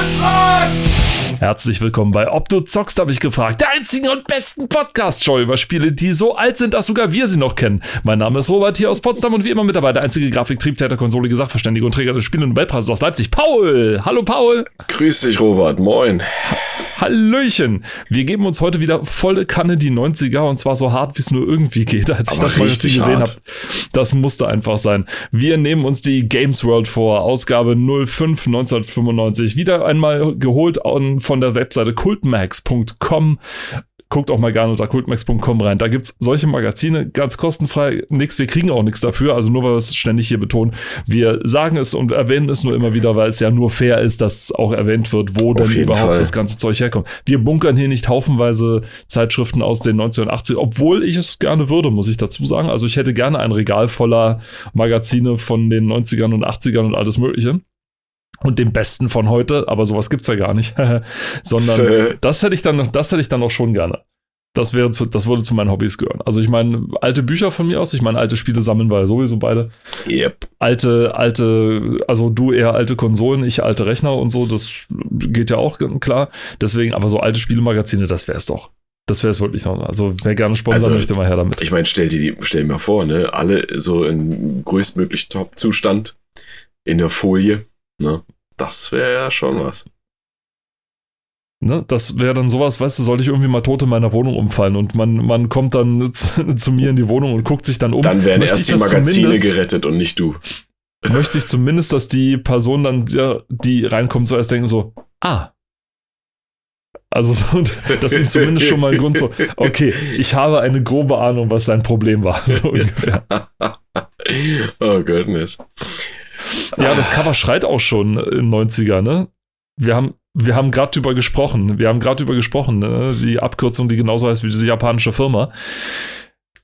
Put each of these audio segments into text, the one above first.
gefragt! Herzlich willkommen bei Ob du zockst, habe ich gefragt. Der einzigen und besten Podcast-Show über Spiele, die so alt sind, dass sogar wir sie noch kennen. Mein Name ist Robert hier aus Potsdam und wie immer mit dabei der einzige Grafik, Triebtäter, Konsole, Sachverständige und Träger des Spiele- und Weltpreises aus Leipzig, Paul. Hallo Paul. Grüß dich, Robert. Moin. Hallöchen. Wir geben uns heute wieder volle Kanne die 90er und zwar so hart, wie es nur irgendwie geht. Als ich Aber das mal gesehen habe, das musste einfach sein. Wir nehmen uns die Games World vor, Ausgabe 05 1995. Wieder einmal geholt von der Webseite cultmax.com. Guckt auch mal gerne unter cultmax.com rein. Da gibt's solche Magazine ganz kostenfrei. Nix, wir kriegen auch nichts dafür. Also nur weil wir es ständig hier betonen. Wir sagen es und erwähnen es nur immer wieder, weil es ja nur fair ist, dass auch erwähnt wird, wo denn jeden überhaupt Fall. das ganze Zeug herkommt. Wir bunkern hier nicht haufenweise Zeitschriften aus den 1980, obwohl ich es gerne würde, muss ich dazu sagen. Also ich hätte gerne ein Regal voller Magazine von den 90ern und 80ern und alles Mögliche. Und dem Besten von heute, aber sowas gibt's ja gar nicht. Sondern Äh. das hätte ich dann, noch- das hätte ich dann auch schon gerne. Das wäre zu, das würde zu meinen Hobbys gehören. Also ich meine, alte Bücher von mir aus, ich meine, alte Spiele sammeln wir ja sowieso beide. Yep. Alte, alte, also du eher alte Konsolen, ich alte Rechner und so, das geht ja auch klar. Deswegen, aber so alte Spielemagazine, das wäre es doch. Das wäre es wirklich noch. Also wer gerne sponsern Also, möchte, mal her damit. Ich meine, stell dir die, stell dir mal vor, ne? Alle so in größtmöglich Top-Zustand in der Folie, ne? Das wäre ja schon was. Ne? Das wäre dann sowas, weißt du, sollte ich irgendwie mal tot in meiner Wohnung umfallen und man, man kommt dann zu, mir in die Wohnung und guckt sich dann um. Dann Möchte erst die das Magazine gerettet und nicht du. möchte ich zumindest, dass die Person dann, ja, die reinkommt, zuerst denken so, ah. Also, so, dass sie zumindest schon mal einen Grund so, okay, ich habe eine grobe Ahnung, was sein Problem war, so ungefähr. oh goodness. Ja, das Cover schreit auch schon in 90er, ne? Wir haben, wir haben gerade drüber gesprochen, wir haben gerade drüber gesprochen, ne? Die Abkürzung, die genauso heißt wie diese japanische Firma.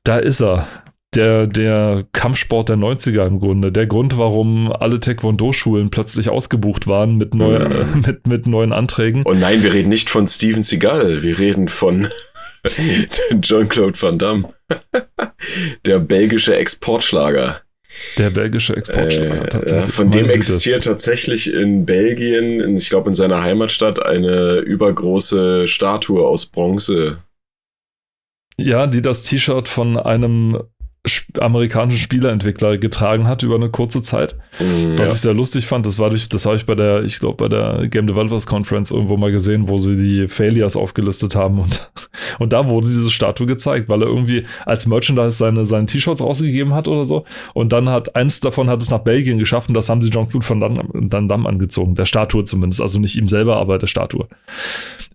Da ist er. Der, der Kampfsport der 90er im Grunde. Der Grund, warum alle Taekwondo-Schulen plötzlich ausgebucht waren mit, neu, Mhm. äh, mit, mit neuen Anträgen. Und nein, wir reden nicht von Steven Seagal, wir reden von Jean-Claude Van Damme. Der belgische Exportschlager. Der belgische Exportschlager Äh, tatsächlich. von dem existiert tatsächlich in Belgien, ich glaube in seiner Heimatstadt, eine übergroße Statue aus Bronze. Ja, die das T-Shirt von einem amerikanischen Spieleentwickler getragen hat über eine kurze Zeit. Mm, Was ja. ich sehr lustig fand, das war durch, das habe ich bei der, ich glaube, bei der Game Developers Conference irgendwo mal gesehen, wo sie die Failures aufgelistet haben und, und da wurde diese Statue gezeigt, weil er irgendwie als Merchandise seine, seine T-Shirts rausgegeben hat oder so. Und dann hat eins davon hat es nach Belgien geschafft und das haben sie Jean-Claude Van Damme, Damme angezogen. Der Statue zumindest, also nicht ihm selber, aber der Statue.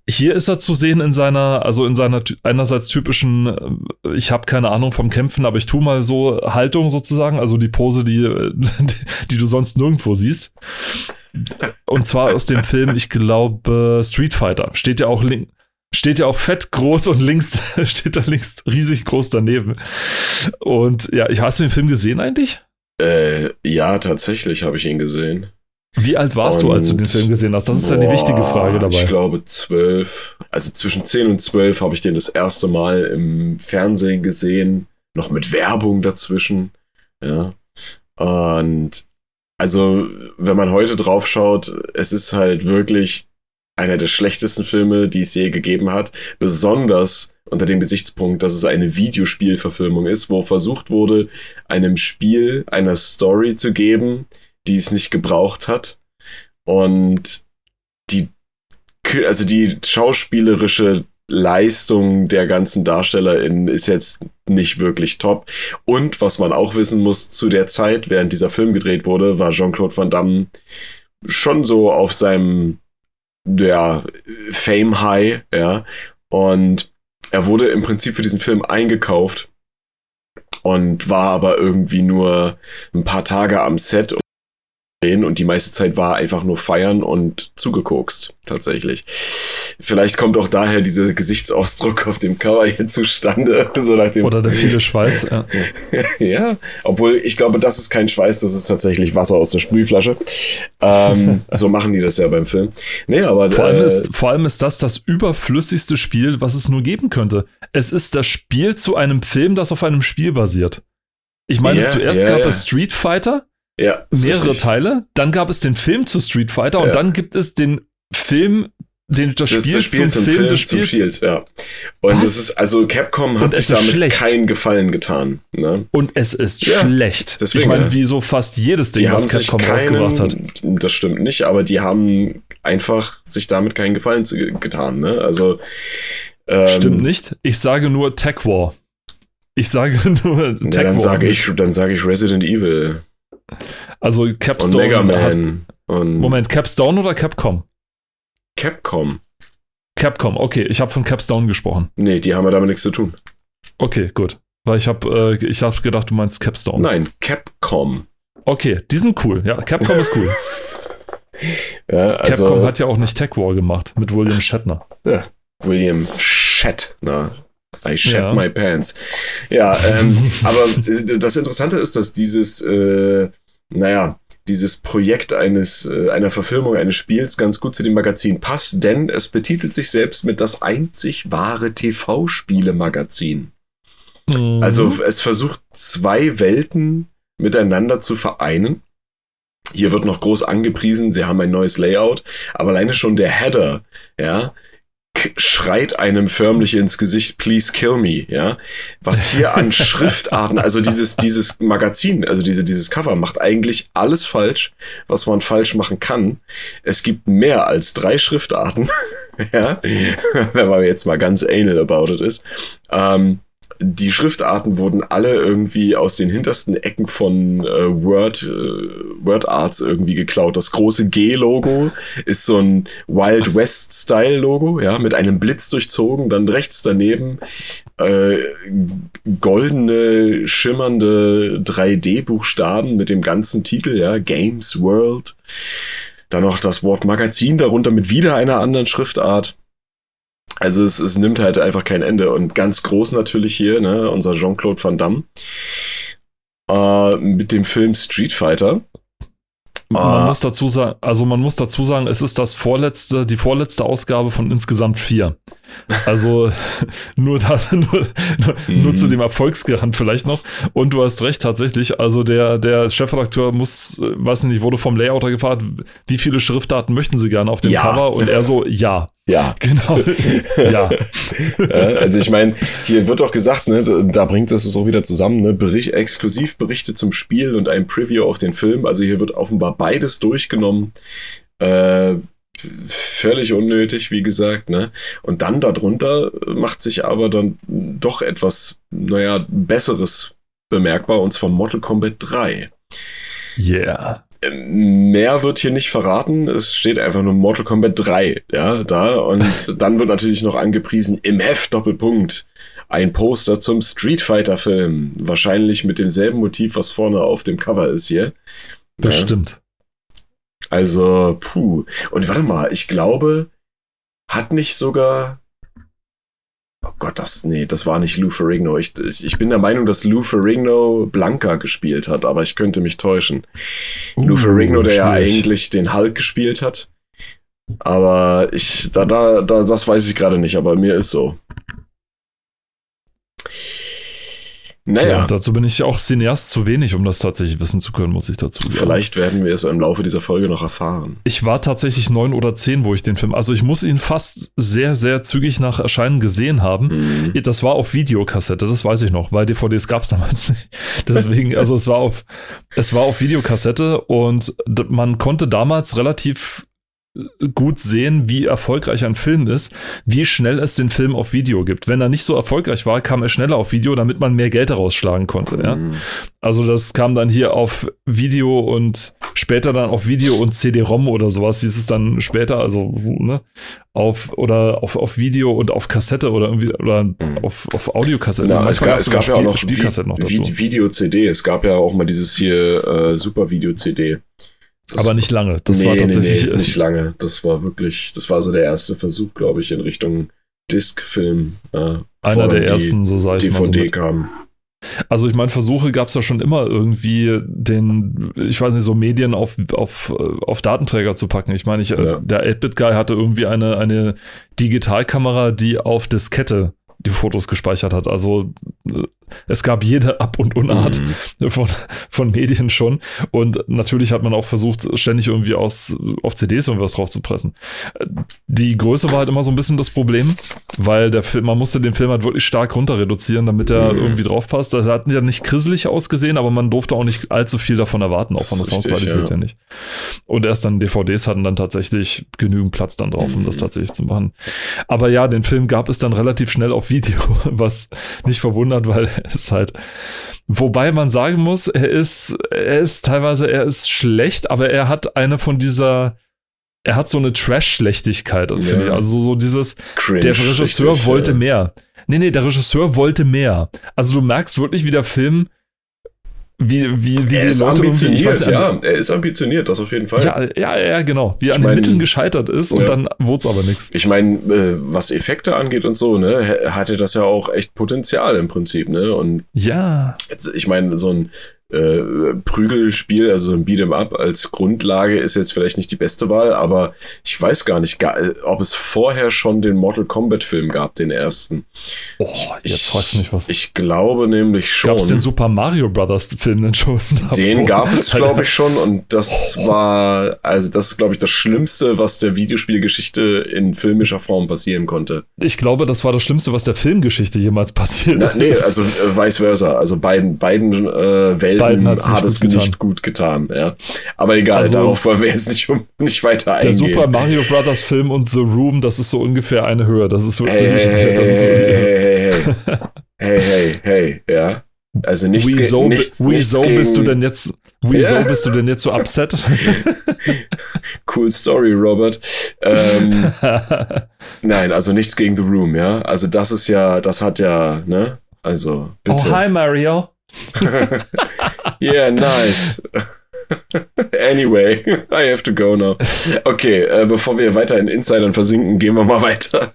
Hier ist er zu sehen in seiner, also in seiner einerseits typischen, äh, ich habe keine Ahnung vom Kämpfen, aber ich tue mal so Haltung sozusagen, also die Pose, die, die du sonst nirgendwo siehst. Und zwar aus dem Film, ich glaube, Street Fighter. Steht ja auch link, steht ja auch fett groß und links steht da links riesig groß daneben. Und ja, ich hast du den Film gesehen eigentlich? Äh, ja, tatsächlich habe ich ihn gesehen. Wie alt warst du, als du den Und- Film gesehen hast? Das ist ja die wichtige Frage dabei. Ich glaube zwölf. Also zwischen zehn und zwölf habe ich den das erste Mal im Fernsehen gesehen. Noch mit Werbung dazwischen. Ja. Und also, wenn man heute drauf schaut, es ist halt wirklich einer der schlechtesten Filme, die es je gegeben hat. Besonders unter dem Gesichtspunkt, dass es eine Videospielverfilmung ist, wo versucht wurde, einem Spiel eine Story zu geben, die es nicht gebraucht hat. Und die, also die schauspielerische Leistung der ganzen DarstellerInnen ist jetzt nicht wirklich top. Und was man auch wissen muss, zu der Zeit, während dieser Film gedreht wurde, war Jean-Claude Van Damme schon so auf seinem ja, Fame High, ja. Und er wurde im Prinzip für diesen Film eingekauft und war aber irgendwie nur ein paar Tage am Set und die meiste Zeit war einfach nur feiern und zugekokst, tatsächlich. Vielleicht kommt auch daher dieser Gesichtsausdruck auf dem Cover hier zustande, so nach dem Oder der viele Schweiß. Ja. ja, obwohl ich glaube, das ist kein Schweiß, das ist tatsächlich Wasser aus der Sprühflasche. Ähm, so machen die das ja beim Film. Nee, aber Vor, allem äh, ist, vor allem ist das das überflüssigste Spiel, was es nur geben könnte. Es ist das Spiel zu einem Film, das auf einem Spiel basiert. Ich meine, Ja, zuerst ja, gab ja. es Street Fighter, ja, mehrere richtig. Teile, dann gab es den Film zu Street Fighter und Ja. dann gibt es den Film, den, das, Das, Spiel, das Spiel zum, zum, Film Film, des zum Spiels. Spiel, ja. Und das ist, also Capcom hat Und sich es damit schlecht. keinen Gefallen getan. Ne? Und es ist Ja, schlecht. deswegen, ich meine, wie so fast jedes Ding, was Capcom rausgebracht hat. keinen, das stimmt nicht, aber die haben einfach sich damit keinen Gefallen zu, getan. Ne? Also ähm, Stimmt nicht. Ich sage nur Tech War. Ich sage nur Tech Ja, dann War. sage ich, dann sage ich Resident Evil Also und Capstone. Mega Hat, Man und Moment, Capstone oder Capcom? Capcom. Capcom, okay, ich habe von Capstone gesprochen. Nee, die haben ja damit nichts zu tun. Okay, gut. Weil ich habe äh, ich hab gedacht, du meinst Capstone. Nein, Capcom. Okay, die sind cool. Ja, Capcom ist cool. Ja, also Capcom hat ja auch nicht Tech War gemacht mit William Shatner. ja, William Shatner. I shat Ja. my pants. Ja, ähm, aber das Interessante ist, dass dieses, äh, naja, dieses Projekt eines, äh, einer Verfilmung eines Spiels ganz gut zu dem Magazin passt, denn es betitelt sich selbst mit das einzig wahre TV-Spiele-Magazin. Mhm. Also es versucht zwei Welten miteinander zu vereinen. Hier wird noch groß angepriesen, sie haben ein neues Layout, aber alleine schon der Header, ja, schreit einem förmlich ins Gesicht, please kill me, ja. Was hier an Schriftarten, also dieses, dieses Magazin, also diese, dieses Cover macht eigentlich alles falsch, was man falsch machen kann. Es gibt mehr als drei Schriftarten, ja, wenn man jetzt mal ganz anal about it ist. Ähm, die Schriftarten wurden alle irgendwie aus den hintersten Ecken von äh, Word, äh, Word Arts irgendwie geklaut. Das große G-Logo ist so ein Wild West-Style-Logo, ja, mit einem Blitz durchzogen. Dann rechts daneben äh, goldene, schimmernde 3D-Buchstaben mit dem ganzen Titel, ja, Games World. Dann noch das Wort Magazin darunter mit wieder einer anderen Schriftart. Also es, es nimmt halt einfach kein Ende. Und ganz groß natürlich hier, ne, unser Jean-Claude Van Damme. Äh, mit dem Film Street Fighter. Man Ah. muss dazu sagen, also man muss dazu sagen, es ist das vorletzte, die vorletzte Ausgabe von insgesamt vier. Also nur, da, nur, nur, nur Mhm. zu dem Erfolgsgarant vielleicht noch. Und du hast recht, tatsächlich. Also der, der Chefredakteur muss, weiß nicht, wurde vom Layouter gefragt, wie viele Schriftarten möchten sie gerne auf dem Ja. Cover? Und er so, ja. Ja. Genau. ja. Also ich meine, hier wird auch gesagt, ne, da- da bringt es so wieder zusammen, ne, Bericht, Exklusivberichte zum Spiel und ein Preview auf den Film. Also hier wird offenbar beides durchgenommen. Äh, völlig unnötig, wie gesagt, ne? Und dann darunter macht sich aber dann doch etwas, naja, Besseres bemerkbar, und zwar Mortal Kombat 3. Yeah. Mehr wird hier nicht verraten. Es steht einfach nur Mortal Kombat 3, ja, da. Und dann wird natürlich noch angepriesen im Heft Doppelpunkt. Ein Poster zum Street Fighter Film. Wahrscheinlich mit demselben Motiv, was vorne auf dem Cover ist hier. Ja. Also, puh. Und warte mal, ich glaube, hat nicht sogar. Oh Gott, das, nee, das war nicht Lou Ferrigno. Ich, ich, ich bin der Meinung, dass Lou Ferrigno Blanca gespielt hat, aber ich könnte mich täuschen. Lou Uh, Ferrigno, der ja schwierig. eigentlich den Hulk gespielt hat. Aber ich, da, da, da, das weiß ich gerade nicht, aber mir ist so. Tja, Naja, dazu bin ich auch Cineast zu wenig, um das tatsächlich wissen zu können, muss ich dazu sagen. vielleicht werden wir es im Laufe dieser Folge noch erfahren. Ich war tatsächlich neun oder zehn, wo ich den Film, also ich muss ihn fast sehr, sehr zügig nach Erscheinen gesehen haben. Mhm. Das war auf Videokassette, das weiß ich noch, weil DVDs gab es damals nicht. Deswegen, also es war auf, es war auf Videokassette und man konnte damals relativ gut sehen, wie erfolgreich ein Film ist, wie schnell es den Film auf Video gibt. Wenn er nicht so erfolgreich war, kam er schneller auf Video, damit man mehr Geld daraus schlagen konnte. Ja? Mhm. Also das kam dann hier auf Video und später dann auf Video und CD-ROM oder sowas hieß es dann später, also ne, auf oder auf, auf Video und auf Kassette oder irgendwie oder auf, auf Audiokassette. Na, es gab, es gab ja sogar auch noch Spiel- Spielkassetten noch dazu. Vi- Video-CD. Es gab ja auch mal dieses hier äh, Super-Video-CD. Das- aber nicht lange. Das nee, war tatsächlich. Nee, nee, nicht lange. Das war wirklich, das war so der erste Versuch, glaube ich, in Richtung Disc-Film. Äh, einer der ersten, so sage ich mal. So DVD kam. Also ich meine, Versuche gab es ja schon immer irgendwie den, ich weiß nicht, so Medien auf, auf, auf Datenträger zu packen. Ich meine, ich, äh, Ja. der 8-Bit-Guy hatte irgendwie eine, eine Digitalkamera, die auf Diskette die Fotos gespeichert hat. Also äh, es gab jede Ab- und Unart mhm. von, von Medien schon. Und natürlich hat man auch versucht, ständig irgendwie aus, auf CDs irgendwas drauf zu pressen. Die Größe war halt immer so ein bisschen das Problem, weil der Film, man musste den Film halt wirklich stark runter reduzieren, damit er mhm. irgendwie drauf passt. Das hat ja nicht grisselig ausgesehen, aber man durfte auch nicht allzu viel davon erwarten, auch von der Soundqualität ja. ja nicht. Und erst dann DVDs hatten dann tatsächlich genügend Platz dann drauf, um das mhm. tatsächlich zu machen. Aber ja, den Film gab es dann relativ schnell auf Video, was nicht verwundert, weil es halt, wobei man sagen muss, er ist, er ist teilweise, er ist schlecht, aber er hat eine von dieser, er hat so eine Trash-Schlechtigkeit, finde ich. Also so dieses, Cringe, der Regisseur wollte ja. mehr. Nee, nee, der Regisseur wollte mehr. Also du merkst wirklich, wie der Film wie, wie, wie er ist Leute ambitioniert, weiß, ja, er ist ambitioniert, das auf jeden Fall. Ja, ja, ja genau. Wie er an mein, den Mitteln gescheitert ist und ja. dann wurde es aber nichts. Ich meine, äh, was Effekte angeht und so, ne, hatte das ja auch echt Potenzial im Prinzip, ne? Und ja. Jetzt, ich meine, so ein äh, Prügelspiel, also so ein Beat'em Up als Grundlage ist jetzt vielleicht nicht die beste Wahl, aber ich weiß gar nicht, ob es vorher schon den Mortal Kombat Film gab, den ersten. Oh, jetzt ich, du mich was. Ich glaube nämlich schon. Gab es den Super Mario Brothers Film denn schon? Den gab es, glaube ich, schon und das oh. war, also das ist, glaube ich, das Schlimmste, was der Videospielgeschichte in filmischer Form passieren konnte. Ich glaube, das war das Schlimmste, was der Filmgeschichte jemals passiert Na, Nee, also äh, vice versa. Also beiden, beiden äh, Welten beiden hat es nicht, nicht, gut getan. Ja. Aber egal, also, darauf wollen wir jetzt nicht, nicht weiter eingehen. Der Super Mario Brothers Film und The Room, das ist so ungefähr eine Höhe. Das ist wirklich. Hey, hey, das ist wirklich hey, hey, hey, hey, hey, hey, ja. Also nichts, wieso, nichts, wieso nichts bist du denn jetzt wieso ja. bist du denn jetzt so upset? cool Story, Robert. Ähm, nein, also nichts gegen The Room, ja. Also das ist ja, das hat ja, ne? Also bitte. Oh hi Mario. Yeah, nice. anyway, I have to go now. Okay, äh, bevor wir weiter in Insidern versinken, gehen wir mal weiter.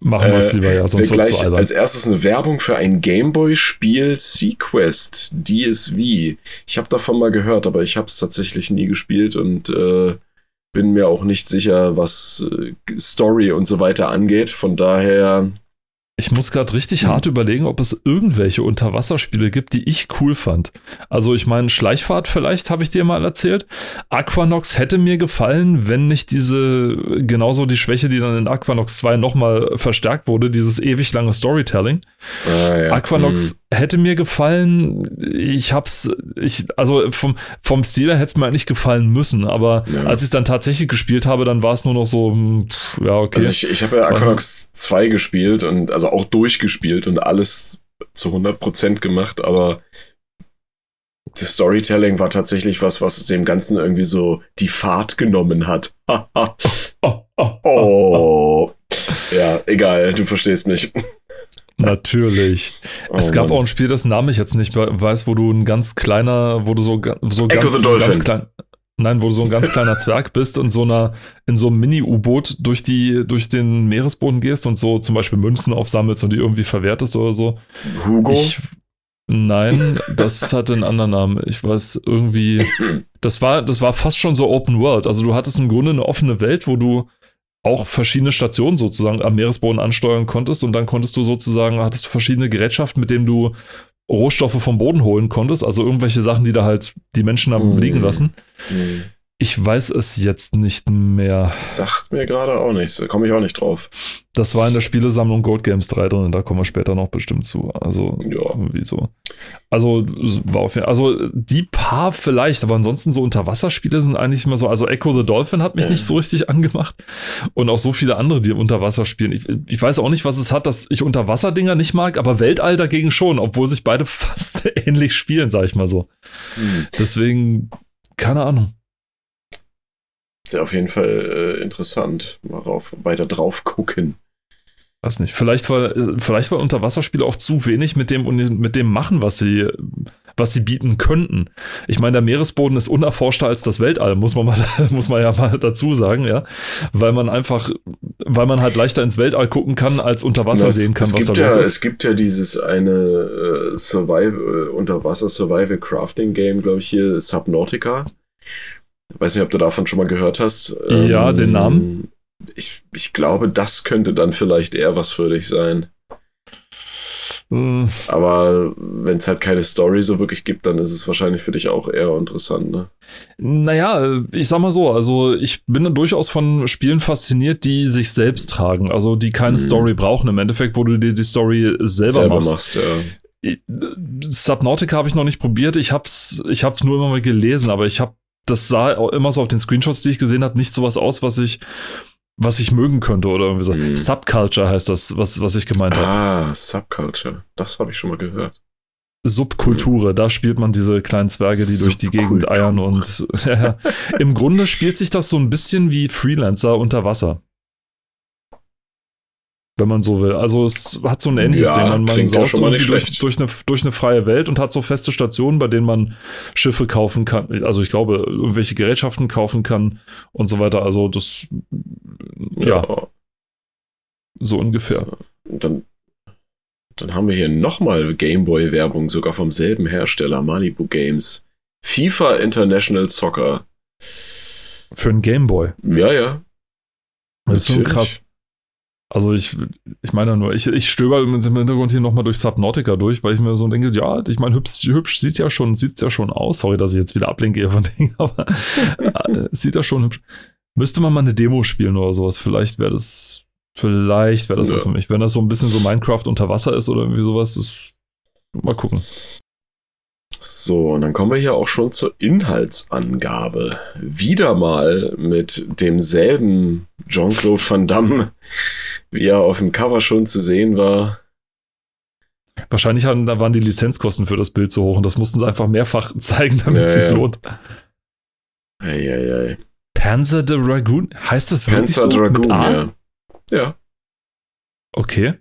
Machen wir es äh, lieber, ja, sonst gleich zu Als erstes eine Werbung für ein Gameboy-Spiel Sequest DSV. Ich habe davon mal gehört, aber ich habe es tatsächlich nie gespielt und äh, bin mir auch nicht sicher, was äh, Story und so weiter angeht. Von daher ich muss gerade richtig hart überlegen, ob es irgendwelche Unterwasserspiele gibt, die ich cool fand. Also ich meine, Schleichfahrt vielleicht habe ich dir mal erzählt. Aquanox hätte mir gefallen, wenn nicht diese, genauso die Schwäche, die dann in Aquanox 2 nochmal verstärkt wurde, dieses ewig lange Storytelling. Ah, ja. Aquanox mhm. hätte mir gefallen. Ich hab's, ich, also vom, vom Stil her hätte es mir eigentlich gefallen müssen, aber ja. als ich es dann tatsächlich gespielt habe, dann war es nur noch so, hm, pff, ja, okay. Also ich, ich habe ja Aquanox 2 gespielt und also auch durchgespielt und alles zu 100% gemacht, aber das Storytelling war tatsächlich was, was dem Ganzen irgendwie so die Fahrt genommen hat. oh. Ja, egal, du verstehst mich. Natürlich. Oh, es gab Mann. auch ein Spiel, das Name ich jetzt nicht weiß, wo du ein ganz kleiner, wo du so, so ganz, ganz klein, Nein, wo du so ein ganz kleiner Zwerg bist und so einer, in so einem Mini-U-Boot durch, durch den Meeresboden gehst und so zum Beispiel Münzen aufsammelst und die irgendwie verwertest oder so. Hugo? Ich, nein, das hatte einen anderen Namen. Ich weiß irgendwie. Das war, das war fast schon so Open World. Also du hattest im Grunde eine offene Welt, wo du auch verschiedene Stationen sozusagen am Meeresboden ansteuern konntest und dann konntest du sozusagen, hattest du verschiedene Gerätschaften, mit denen du Rohstoffe vom Boden holen konntest, also irgendwelche Sachen, die da halt die Menschen haben mm. liegen lassen. Mm. Ich weiß es jetzt nicht mehr. Sagt mir gerade auch nichts, da komme ich auch nicht drauf. Das war in der Spielesammlung Gold Games 3 drin, da kommen wir später noch bestimmt zu. Also, ja. wieso? Also, war auf, also die paar vielleicht, aber ansonsten so Unterwasserspiele sind eigentlich immer so. Also, Echo the Dolphin hat mich ja. nicht so richtig angemacht. Und auch so viele andere, die Unterwasser spielen. Ich, ich weiß auch nicht, was es hat, dass ich Unterwasserdinger nicht mag, aber Weltall dagegen schon, obwohl sich beide fast ähnlich spielen, sag ich mal so. Hm. Deswegen, keine Ahnung. Sehr auf jeden Fall äh, interessant. Mal rauf, weiter drauf gucken. Weiß nicht. Vielleicht war, vielleicht war Unterwasserspiele auch zu wenig mit dem, mit dem machen, was sie, was sie bieten könnten. Ich meine, der Meeresboden ist unerforschter als das Weltall, muss man mal, muss man ja mal dazu sagen, ja. Weil man einfach, weil man halt leichter ins Weltall gucken kann, als unter Wasser das, sehen kann, was da ja, los ist. Es gibt ja dieses eine äh, Survival, äh, Unterwasser Survival Crafting Game, glaube ich, hier, Subnautica. Weiß nicht, ob du davon schon mal gehört hast. Ja, ähm, den Namen. Ich, ich glaube, das könnte dann vielleicht eher was für dich sein. Hm. Aber wenn es halt keine Story so wirklich gibt, dann ist es wahrscheinlich für dich auch eher interessant, ne? Naja, ich sag mal so, also ich bin dann durchaus von Spielen fasziniert, die sich selbst tragen, also die keine hm. Story brauchen im Endeffekt, wo du dir die Story selber, selber machst. machst ja. Subnautica habe ich noch nicht probiert, ich hab's, ich hab's nur immer mal gelesen, aber ich habe das sah immer so auf den Screenshots, die ich gesehen habe, nicht sowas aus, was ich was ich mögen könnte oder irgendwie so. Mhm. Subculture heißt das, was, was ich gemeint habe. Ah, Subculture. Das habe ich schon mal gehört. Subkulture, mhm. da spielt man diese kleinen Zwerge, die durch die Gegend eiern und ja, im Grunde spielt sich das so ein bisschen wie Freelancer unter Wasser wenn man so will. Also es hat so ein ähnliches ja, Ding. Man, man saust ja irgendwie durch, durch, eine, durch eine freie Welt und hat so feste Stationen, bei denen man Schiffe kaufen kann. Also ich glaube, irgendwelche Gerätschaften kaufen kann und so weiter. Also das, ja, ja. so ungefähr. Dann, dann haben wir hier nochmal Gameboy-Werbung, sogar vom selben Hersteller, Malibu Games. FIFA International Soccer. Für ein Gameboy. Ja, ja. Das ist schon krass. Also ich, ich meine nur, ich, ich stöber im Hintergrund hier nochmal durch Subnautica durch, weil ich mir so denke, ja, ich meine, hübsch, hübsch sieht ja schon, sieht ja schon aus. Sorry, dass ich jetzt wieder ablenke von Dingen, aber äh, sieht ja schon hübsch. Müsste man mal eine Demo spielen oder sowas. Vielleicht wäre das, vielleicht wäre das ja. was für mich. Wenn das so ein bisschen so Minecraft unter Wasser ist oder irgendwie sowas, ist, mal gucken. So, und dann kommen wir hier auch schon zur Inhaltsangabe. Wieder mal mit demselben Jean-Claude Van Damme, wie er auf dem Cover schon zu sehen war. Wahrscheinlich haben, da waren die Lizenzkosten für das Bild zu hoch und das mussten sie einfach mehrfach zeigen, damit es sich lohnt. Eieiei. Panzer de Dragoon? Heißt das wirklich Panzer so? Dragoon, ja. Ja. Okay.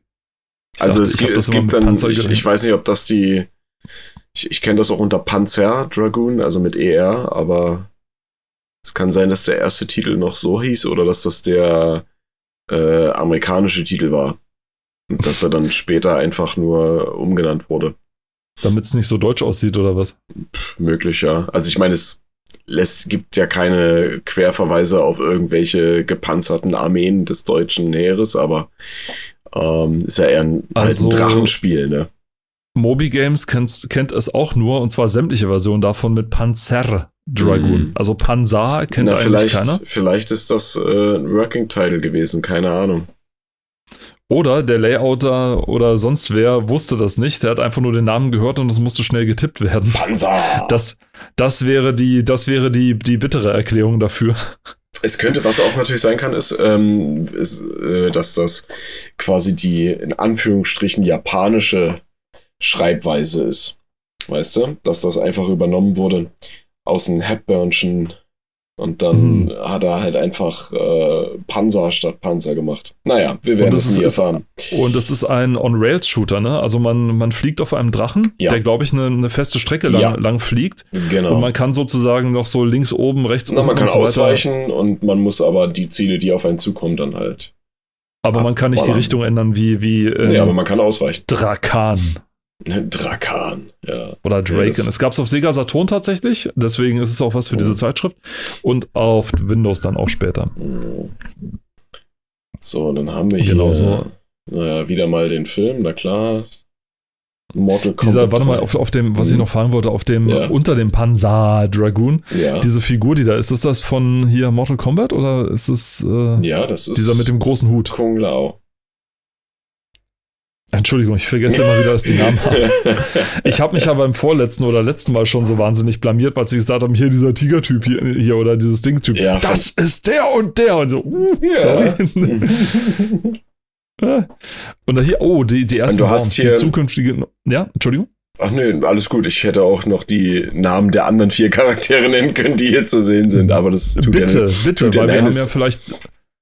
Ich also dachte, es, gibt, es gibt dann, ich, ich, weiß nicht, ob das die, ich, ich kenne das auch unter Panzer Dragoon, also mit ER, aber es kann sein, dass der erste Titel noch so hieß oder dass das der äh, amerikanische Titel war. Und dass er dann später einfach nur umgenannt wurde. Damit es nicht so deutsch aussieht, oder was? Pff, möglich, ja. Also ich meine, es lässt, gibt ja keine Querverweise auf irgendwelche gepanzerten Armeen des deutschen Heeres, aber ähm, ist ja eher ein, also, halt ein Drachenspiel, ne? Moby Games kennt, kennt es auch nur, und zwar sämtliche Versionen davon mit Panzer Dragoon. Mhm. Also Panzer kennt Na, eigentlich vielleicht, keiner. Vielleicht ist das äh, ein Working Title gewesen, keine Ahnung. Oder der Layouter oder sonst wer wusste das nicht. Der hat einfach nur den Namen gehört und es musste schnell getippt werden. Panzer! Das, das wäre, die, das wäre die, die bittere Erklärung dafür. Es könnte, was auch natürlich sein kann, ist, ähm, ist äh, dass das quasi die in Anführungsstrichen japanische Schreibweise ist. Weißt du? Dass das einfach übernommen wurde aus dem Hepburnschen und dann mhm. hat er halt einfach äh, Panzer statt Panzer gemacht. Naja, wir werden es nie erfahren. Und es ist ein On-Rails-Shooter, ne? Also man, man fliegt auf einem Drachen, ja. der, glaube ich, eine, eine, feste Strecke lang, ja. lang, fliegt. Genau. Und man kann sozusagen noch so links oben, rechts Na, oben. Man kann so ausweichen und man muss aber die Ziele, die auf einen zukommen, dann halt. Aber man kann nicht die Richtung ändern wie. wie äh, nee, aber man kann ausweichen. Drakan. Drakan, ja. Oder Draken. Es gab es auf Sega Saturn tatsächlich, deswegen ist es auch was für diese Zeitschrift. Und auf Windows dann auch später. So, dann haben wir hier genau so. naja, wieder mal den Film, na klar. Mortal Kombat. Dieser, warte mal, auf, auf dem, was ich mhm. noch fahren wollte, auf dem, ja. unter dem Panzer Dragoon, ja. diese Figur, die da ist, ist das von hier Mortal Kombat oder ist das, äh, ja, das ist dieser mit dem großen Hut? Kung Lao. Entschuldigung, ich vergesse immer wieder, dass die Namen haben. Ich habe mich aber im vorletzten oder letzten Mal schon so wahnsinnig blamiert, weil sie gesagt haben, hier dieser Tiger-Typ hier, hier, oder dieses Ding-Typ. Ja, das ist der und der und so. Uh, ja. Sorry. und da hier, oh, die, die erste Form, die zukünftige. Ja, Entschuldigung. Ach nee, alles gut. Ich hätte auch noch die Namen der anderen vier Charaktere nennen können, die hier zu sehen sind, aber das tut Bitte, ja, bitte, tut weil wir haben ja vielleicht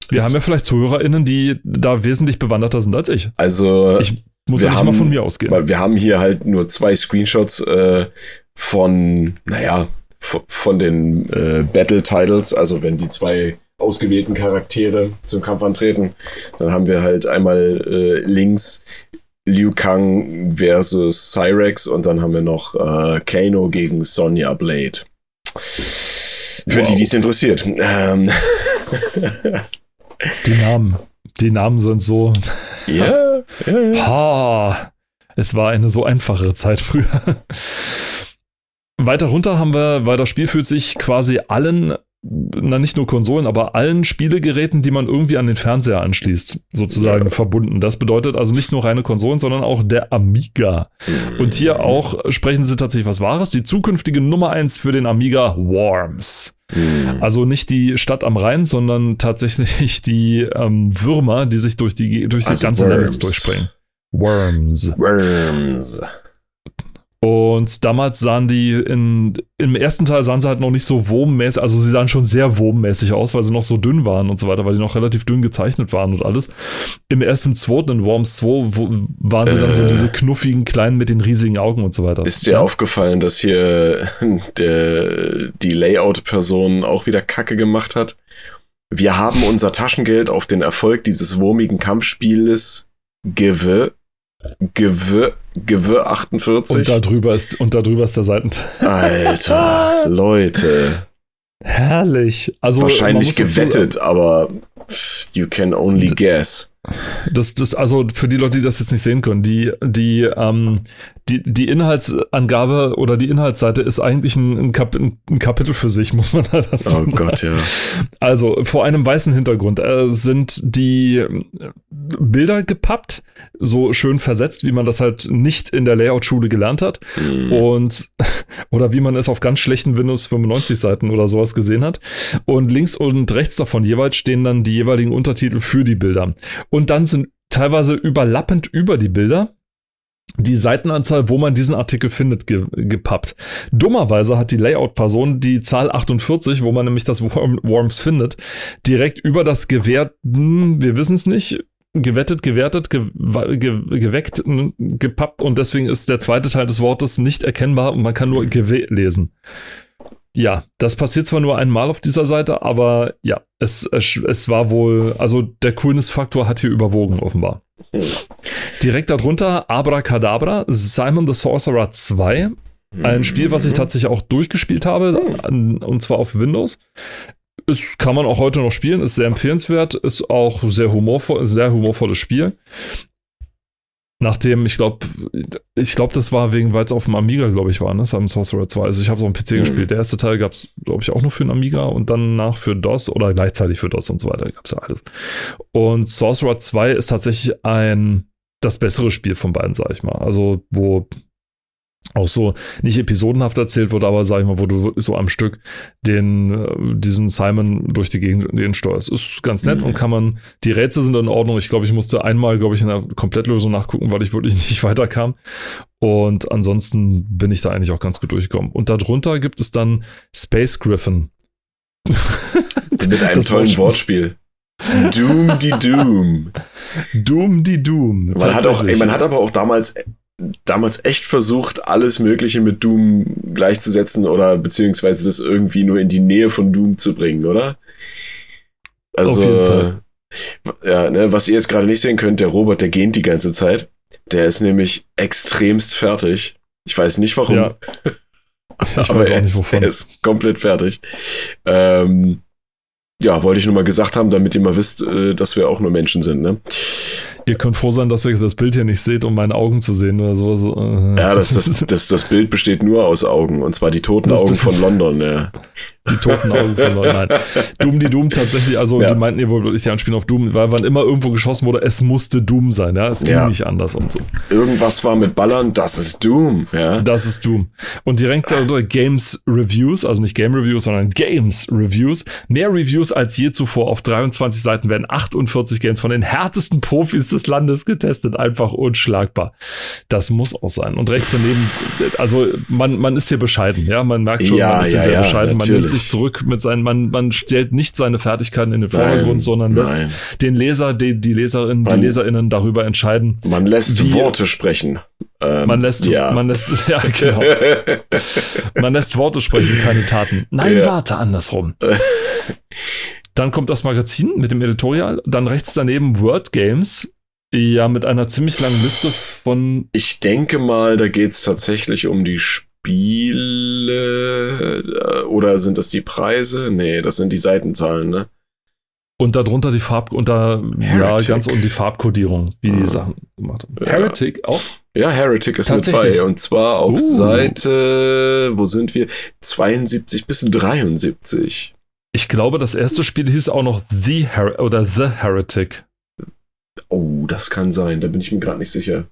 wir haben ja vielleicht ZuhörerInnen, die da wesentlich bewanderter sind als ich. Also. Ich muss ja nicht haben, mal von mir ausgehen. Weil wir haben hier halt nur zwei Screenshots äh, von, naja, von den äh, Battle Titles, also wenn die zwei ausgewählten Charaktere zum Kampf antreten, dann haben wir halt einmal äh, links Liu Kang versus Cyrex und dann haben wir noch äh, Kano gegen Sonja Blade. Für wow. die, die es interessiert. Ähm Die Namen. Die Namen sind so. Ja. ja, ja. Ha. Es war eine so einfachere Zeit früher. Weiter runter haben wir, weil das Spiel fühlt sich quasi allen, na nicht nur Konsolen, aber allen Spielegeräten, die man irgendwie an den Fernseher anschließt, sozusagen ja. verbunden. Das bedeutet also nicht nur reine Konsolen, sondern auch der Amiga. Und hier auch sprechen sie tatsächlich was Wahres. Die zukünftige Nummer 1 für den Amiga Worms. Mhm. Also nicht die Stadt am Rhein, sondern tatsächlich die ähm, Würmer, die sich durch die, durch also die ganze Worms. Levels durchspringen. Worms. Worms. Und damals sahen die in, im ersten Teil sahen sie halt noch nicht so wurmmäßig, also sie sahen schon sehr wurmmäßig aus, weil sie noch so dünn waren und so weiter, weil die noch relativ dünn gezeichnet waren und alles. Im ersten, zweiten, in Worms 2, wo, waren sie äh, dann so äh. diese knuffigen Kleinen mit den riesigen Augen und so weiter. Ist dir ja? aufgefallen, dass hier der, die Layout-Person auch wieder Kacke gemacht hat? Wir haben unser Taschengeld auf den Erfolg dieses wurmigen Kampfspieles give Gewir, Gewir 48. Und darüber ist, und darüber ist der Seitenteil. Alter, Leute. Herrlich. Also, Wahrscheinlich gewettet, aber you can only guess. Das, das, also für die Leute, die das jetzt nicht sehen können, die, die, ähm, die, die Inhaltsangabe oder die Inhaltsseite ist eigentlich ein, ein, Kap ein Kapitel für sich, muss man da dazu oh sagen. Gott, ja. Also vor einem weißen Hintergrund äh, sind die Bilder gepappt, so schön versetzt, wie man das halt nicht in der Layout-Schule gelernt hat. Mhm. Und oder wie man es auf ganz schlechten Windows 95 Seiten oder sowas gesehen hat. Und links und rechts davon jeweils stehen dann die jeweiligen Untertitel für die Bilder. Und dann sind teilweise überlappend über die Bilder die Seitenanzahl, wo man diesen Artikel findet, ge gepappt. Dummerweise hat die Layout-Person die Zahl 48, wo man nämlich das Worm Worms findet, direkt über das Gewährt, wir wissen es nicht, gewettet, gewertet, ge ge geweckt, gepappt und deswegen ist der zweite Teil des Wortes nicht erkennbar und man kann nur gewe lesen. Ja, das passiert zwar nur einmal auf dieser Seite, aber ja, es, es, es war wohl, also der Coolness-Faktor hat hier überwogen, offenbar. Direkt darunter Abracadabra, Simon the Sorcerer 2. Ein Spiel, was ich mhm. tatsächlich auch durchgespielt habe, und zwar auf Windows. Es kann man auch heute noch spielen, ist sehr empfehlenswert, ist auch sehr humorvoll, sehr humorvolles Spiel. Nachdem, ich glaube, ich glaube, das war wegen, weil es auf dem Amiga, glaube ich, war, ne? Simon Sorcerer 2. Also ich habe es auf dem PC mhm. gespielt. Der erste Teil gab es, glaube ich, auch nur für den Amiga und dann nach für DOS oder gleichzeitig für DOS und so weiter. Gab es ja alles. Und Sorcerer 2 ist tatsächlich ein das bessere Spiel von beiden, sag ich mal. Also, wo auch so nicht episodenhaft erzählt wurde, aber sag ich mal, wo du so am Stück den, äh, diesen Simon durch die Gegend den steuerst. Ist ganz nett mhm. und kann man, die Rätsel sind in Ordnung. Ich glaube, ich musste einmal, glaube ich, in der Komplettlösung nachgucken, weil ich wirklich nicht weiterkam. Und ansonsten bin ich da eigentlich auch ganz gut durchgekommen. Und darunter gibt es dann Space Griffin. Mit einem das tollen Wortspiel. Doom die Doom. Doom die Doom. Man hat, auch, ey, man hat aber auch damals damals echt versucht, alles Mögliche mit Doom gleichzusetzen oder beziehungsweise das irgendwie nur in die Nähe von Doom zu bringen, oder? Also, ja, ne, was ihr jetzt gerade nicht sehen könnt, der Robert, der gähnt die ganze Zeit. Der ist nämlich extremst fertig. Ich weiß nicht warum. Ja. Aber er ist, er ist, komplett fertig. Ähm, ja, wollte ich nur mal gesagt haben, damit ihr mal wisst, äh, dass wir auch nur Menschen sind, ne? Ihr könnt froh sein, dass ihr das Bild hier nicht seht, um meine Augen zu sehen oder so. Ja, das, das, das, das Bild besteht nur aus Augen. Und zwar die toten Augen von London, ja. Die toten Augen von London. Nein. Doom die Doom tatsächlich, also ja. die meinten ihr wohl wirklich die Anspielung auf Doom, weil wann immer irgendwo geschossen wurde, es musste Doom sein, ja. Es ging ja. nicht anders und so. Irgendwas war mit Ballern, das ist Doom, ja. Das ist Doom. Und direkt darunter Games Reviews, also nicht Game Reviews, sondern Games Reviews. Mehr Reviews als je zuvor. Auf 23 Seiten werden 48 Games von den härtesten Profis des Landes getestet. Einfach unschlagbar. Das muss auch sein. Und rechts daneben, also man, man ist hier bescheiden, ja. Man merkt schon, ja, man ist hier ja, sehr bescheiden. Natürlich. Man nimmt sich zurück mit seinen, man, man stellt nicht seine Fertigkeiten in den Vordergrund, nein, sondern lässt nein. den Leser, die, die Leserinnen, man, die LeserInnen darüber entscheiden. Man lässt wie, Worte sprechen. Ähm, man lässt, ja. man lässt, ja, genau. man lässt Worte sprechen, keine Taten. Nein, warte, andersrum. Dann kommt das Magazin mit dem Editorial. Dann rechts daneben Word Games. Ja, mit einer ziemlich langen Liste von. Ich denke mal, da geht es tatsächlich um die Spiele. Äh, oder sind das die Preise? Nee, das sind die Seitenzahlen, ne? Und darunter die Farb, unter, ja, Heretic. ganz unten die Farbkodierung, wie die Ah. Sachen gemacht haben. Ja. Heretic auch? Ja, Heretic ist mit bei. Und zwar auf Uh. Seite, wo sind wir? 72 bis 73. Ich glaube, das erste Spiel hieß auch noch The Her oder The Heretic. Oh, das kann sein. Da bin ich mir gerade nicht sicher.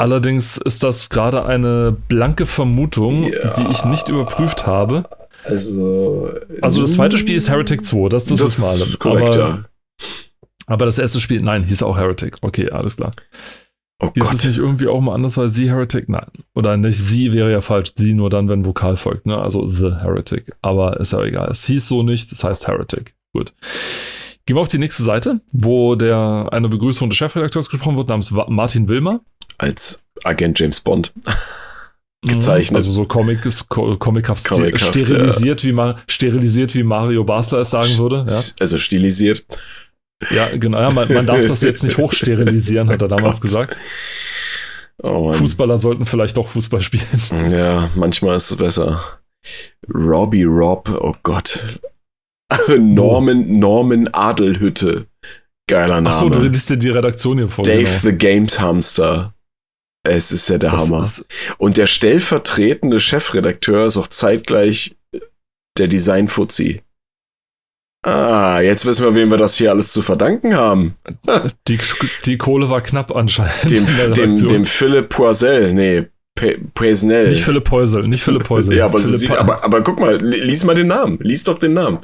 Allerdings ist das gerade eine blanke Vermutung, Ja. die ich nicht überprüft habe. Also. Also das zweite Spiel ist Heretic 2, das, das, Das ist mal. ist korrekt, aber, ja. aber das erste Spiel, nein, hieß auch Heretic. Okay, alles klar. Oh Hieß es Gott. nicht irgendwie auch mal anders, weil The Heretic? Nein. Oder nicht, Sie wäre ja falsch. Sie nur dann, wenn Vokal folgt, ne? Also The Heretic. Aber ist ja egal. Es hieß so nicht, das heißt Heretic. Gut. Gehen wir auf die nächste Seite, wo der eine Begrüßung des Chefredakteurs gesprochen wird, namens Martin Wilmer. Als Agent James Bond. Gezeichnet. Also so Comic ist co comichaft, Comichaft, sterilisiert, wie man sterilisiert, wie Mario Basler es sagen würde. Ja, Also stilisiert. ja genau. Ja, man, man darf das jetzt nicht hochsterilisieren, hat er damals Gott. gesagt. Oh. Fußballer sollten vielleicht doch Fußball spielen. Ja, manchmal ist es besser. Robbie Rob, oh Gott. Norman, Norman Adelhütte. Geiler Achso, du Name. liest dir die Redaktion hier vor. Dave genau. the Games Hamster. Es ist ja der Das Hammer. Und der stellvertretende Chefredakteur ist auch zeitgleich der Design-Fuzzi. Ah, jetzt wissen wir, wem wir das hier alles zu verdanken haben. Die, die Kohle war knapp anscheinend. Dem, dem, dem Philipp Poisel. Nee, Pe Poisnel. nicht Philipp Heusel, nicht Philipp Heusel. Ja, aber, Philipp aber, aber guck mal, li- lies mal den Namen. Lies doch den Namen.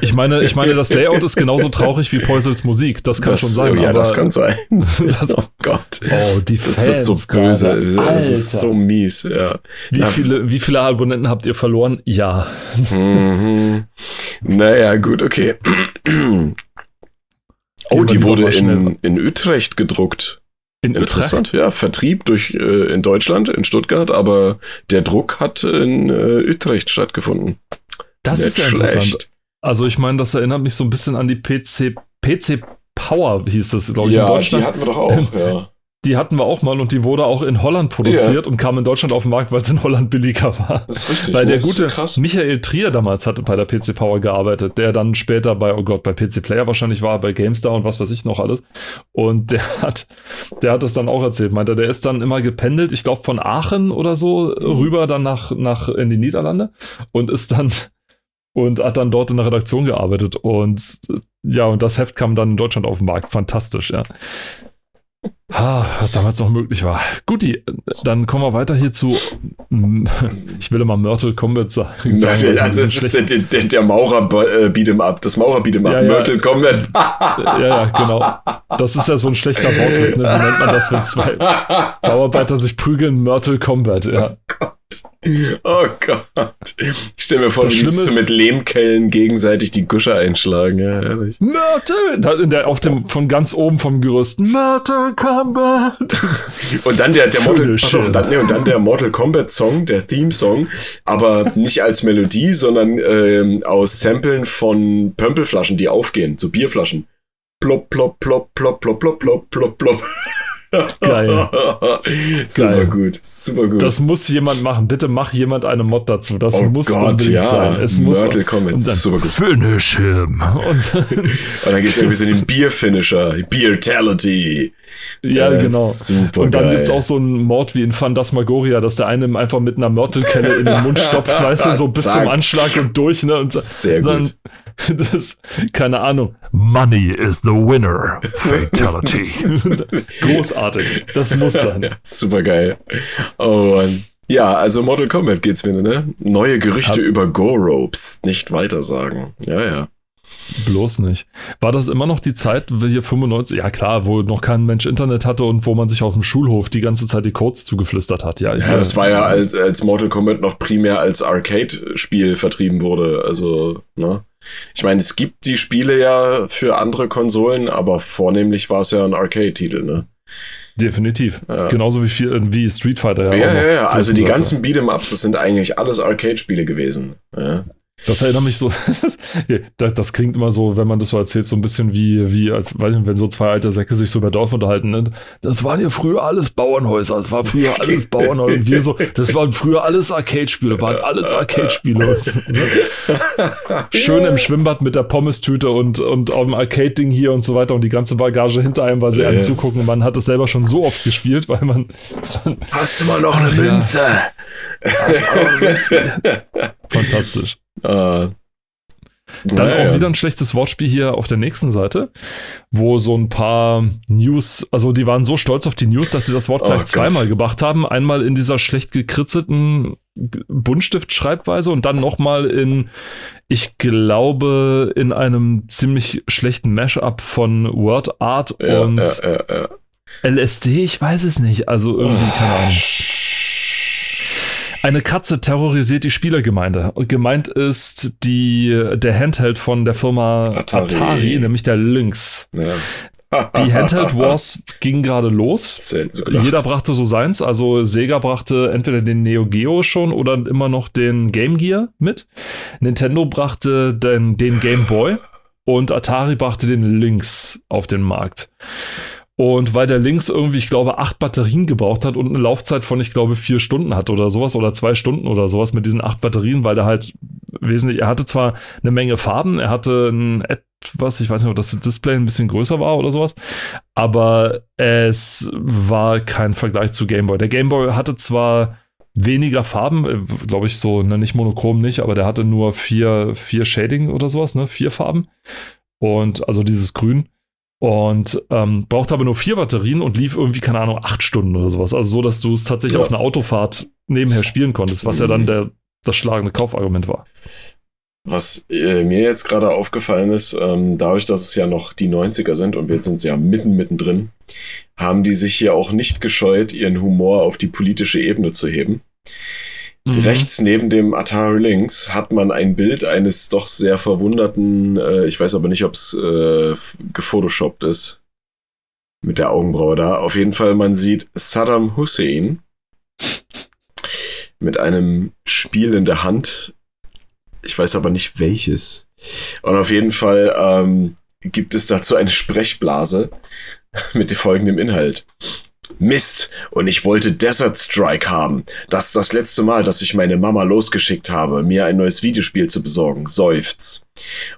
ich meine, ich meine, das Layout ist genauso traurig wie Heusels Musik. Das kann das, schon sein. oh Ja, das kann sein. das, Oh Gott. oh, die Das Fans wird so böse. gerade. Es ist Alter. so mies, ja. wie, Ja. viele, wie viele Abonnenten habt ihr verloren? Ja. Mhm. Naja, gut, okay. Oh, die wurde in, in Utrecht gedruckt. In Utrecht. Interessant, ja. Vertrieb durch äh, in Deutschland, in Stuttgart, aber der Druck hat in äh, Utrecht stattgefunden. Das ist ja Nicht interessant. schlecht. Also ich meine, das erinnert mich so ein bisschen an die PC, PC Power hieß das, glaube ich, in Ja, die Deutschland. hatten wir doch auch, ja. Die hatten wir auch mal und die wurde auch in Holland produziert und kam in Deutschland auf den Markt, weil es in Holland billiger war. Das ist richtig. Weil der gute krass. Michael Trier damals hatte bei der PC Power gearbeitet, der dann später bei, oh Gott, bei PC Player wahrscheinlich war, bei GameStar und was weiß ich noch alles. Und der hat, der hat das dann auch erzählt, meinte, er, der ist dann immer gependelt, ich glaube von Aachen oder so, rüber dann nach, nach in die Niederlande und ist dann und hat dann dort in der Redaktion gearbeitet und ja, und das Heft kam dann in Deutschland auf den Markt. Fantastisch, ja. Ah, was damals noch möglich war. Guti, dann kommen wir weiter hier zu, mm, ich will immer Myrtle Combat sagen. sagen, weil ich ein also es ist der, der, der Maurer äh, Beat'em Up, das Maurer Beat'em Up, Ja, ja. Myrtle Combat. ja, ja, genau. Das ist ja so ein schlechter Wortwitz, ne? Wie nennt man das, wenn zwei Bauarbeiter sich prügeln? Myrtle Combat, ja. Oh Gott. Ich stell mir vor, Das wie Schlimme so mit Lehmkellen gegenseitig die Gusche einschlagen. Ja, ehrlich. Der, auf dem, von ganz oben vom Gerüst. Myrtle Combat! Und dann der, der Mortal, pass auf, dann, nee, und dann der Mortal Kombat Song, der Theme Song, aber nicht als Melodie, sondern ähm, aus Samplen von Pömpelflaschen, die aufgehen, so Bierflaschen. Plop, plop, plop, plop, plop, plop, plop, plop, plop. Geil. super Geil. gut, super gut. Das muss jemand machen. Bitte mach jemand eine Mod dazu. Das oh muss Gott, unbedingt ja. sein. Es muss Kombat, und dann super gut. Finish him. Und, Und dann gibt's irgendwie so den Bier-Finisher, Beertality. ja, Äh, genau. Super Und dann geil. gibt's auch so einen Mord wie in Phantasmagoria, dass der eine ihm einfach mit einer Mörtelkelle in den Mund stopft, weißt du, so bis Zack. zum Anschlag und durch, ne? Und Sehr dann, gut. Das, keine Ahnung. Money is the winner. Fatality. Großartig. Das muss sein. Super geil. Oh Mann. Ja, also Mortal Kombat geht's wieder, ne? Neue Gerüchte Hab- über Go-Ropes. Nicht weiter sagen. Ja, ja. Bloß nicht. War das immer noch die Zeit, wie hier 95, ja klar, wo noch kein Mensch Internet hatte und wo man sich auf dem Schulhof die ganze Zeit die Codes zugeflüstert hat. Ja, Ja, das war ja, als, als Mortal Kombat noch primär als Arcade-Spiel vertrieben wurde. Also, ne? Ich meine, es gibt die Spiele ja für andere Konsolen, aber vornehmlich war es ja ein Arcade-Titel, ne? Definitiv. Ja. Genauso wie, viel, wie Street Fighter. Ja, ja, ja. Also die ganzen Beat'em Ups, das sind eigentlich alles Arcade-Spiele gewesen. Ja. Das erinnert mich so, das, das, klingt immer so, wenn man das so erzählt, so ein bisschen wie, wie als, weiß nicht, wenn so zwei alte Säcke sich so über Dorf unterhalten. Ne? Das waren ja früher alles Bauernhäuser, das war früher alles Bauernhäuser. Und wir so, das waren früher alles Arcade-Spiele, waren alles Arcade-Spiele. Ne? Schön im Schwimmbad mit der Pommes-Tüte und, und auf dem Arcade-Ding hier und so weiter und die ganze Bagage hinter einem, weil sie ja, einem zugucken. Man hat es selber schon so oft gespielt, weil man. man Hast du mal noch eine Münze? Fantastisch. Uh, dann auch wieder ein schlechtes Wortspiel hier auf der nächsten Seite, wo so ein paar News, also die waren so stolz auf die News, dass sie das Wort gleich oh, zweimal Gott. gebracht haben. Einmal in dieser schlecht gekritzelten Buntstift-Schreibweise und dann nochmal in, ich glaube, in einem ziemlich schlechten Mashup von Word Art ja, und ja, LSD, ich weiß es nicht. Also irgendwie, keine Ahnung. Eine Katze terrorisiert die Spielergemeinde. Gemeint ist die, der Handheld von der Firma Atari, Atari nämlich der Lynx. Ja. Die Handheld Wars ging gerade los. Jeder brachte so seins. Also Sega brachte entweder den Neo Geo schon oder immer noch den Game Gear mit. Nintendo brachte den, den Game Boy und Atari brachte den Lynx auf den Markt. Und weil der links irgendwie, ich glaube, acht Batterien gebraucht hat und eine Laufzeit von, ich glaube, vier Stunden hat oder sowas oder zwei Stunden oder sowas mit diesen acht Batterien, weil der halt wesentlich, er hatte zwar eine Menge Farben, er hatte ein etwas, ich weiß nicht, ob das Display ein bisschen größer war oder sowas, aber es war kein Vergleich zu Game Boy. Der Game Boy hatte zwar weniger Farben, äh, glaube ich so, ne, nicht monochrom nicht, aber der hatte nur vier, vier Shading oder sowas, ne, vier Farben. Und also dieses Grün und ähm, brauchte aber nur vier Batterien und lief irgendwie, keine Ahnung, acht Stunden oder sowas. Also so, dass du es tatsächlich ja. auf einer Autofahrt nebenher spielen konntest, was ja dann mhm. der, das schlagende Kaufargument war. Was äh, mir jetzt gerade aufgefallen ist, ähm, dadurch, dass es ja noch die 90er sind und wir sind ja mitten, mittendrin, haben die sich hier auch nicht gescheut, ihren Humor auf die politische Ebene zu heben. Mhm. Rechts neben dem Atari Lynx hat man ein Bild eines doch sehr verwunderten, äh, ich weiß aber nicht, ob es äh, gefotoshoppt ist, mit der Augenbraue da. Auf jeden Fall, man sieht Saddam Hussein mit einem Spiel in der Hand. Ich weiß aber nicht welches. Und auf jeden Fall ähm, gibt es dazu eine Sprechblase mit folgendem Inhalt. Mist, und ich wollte Desert Strike haben. Das ist das letzte Mal, dass ich meine Mama losgeschickt habe, mir ein neues Videospiel zu besorgen. Seufz.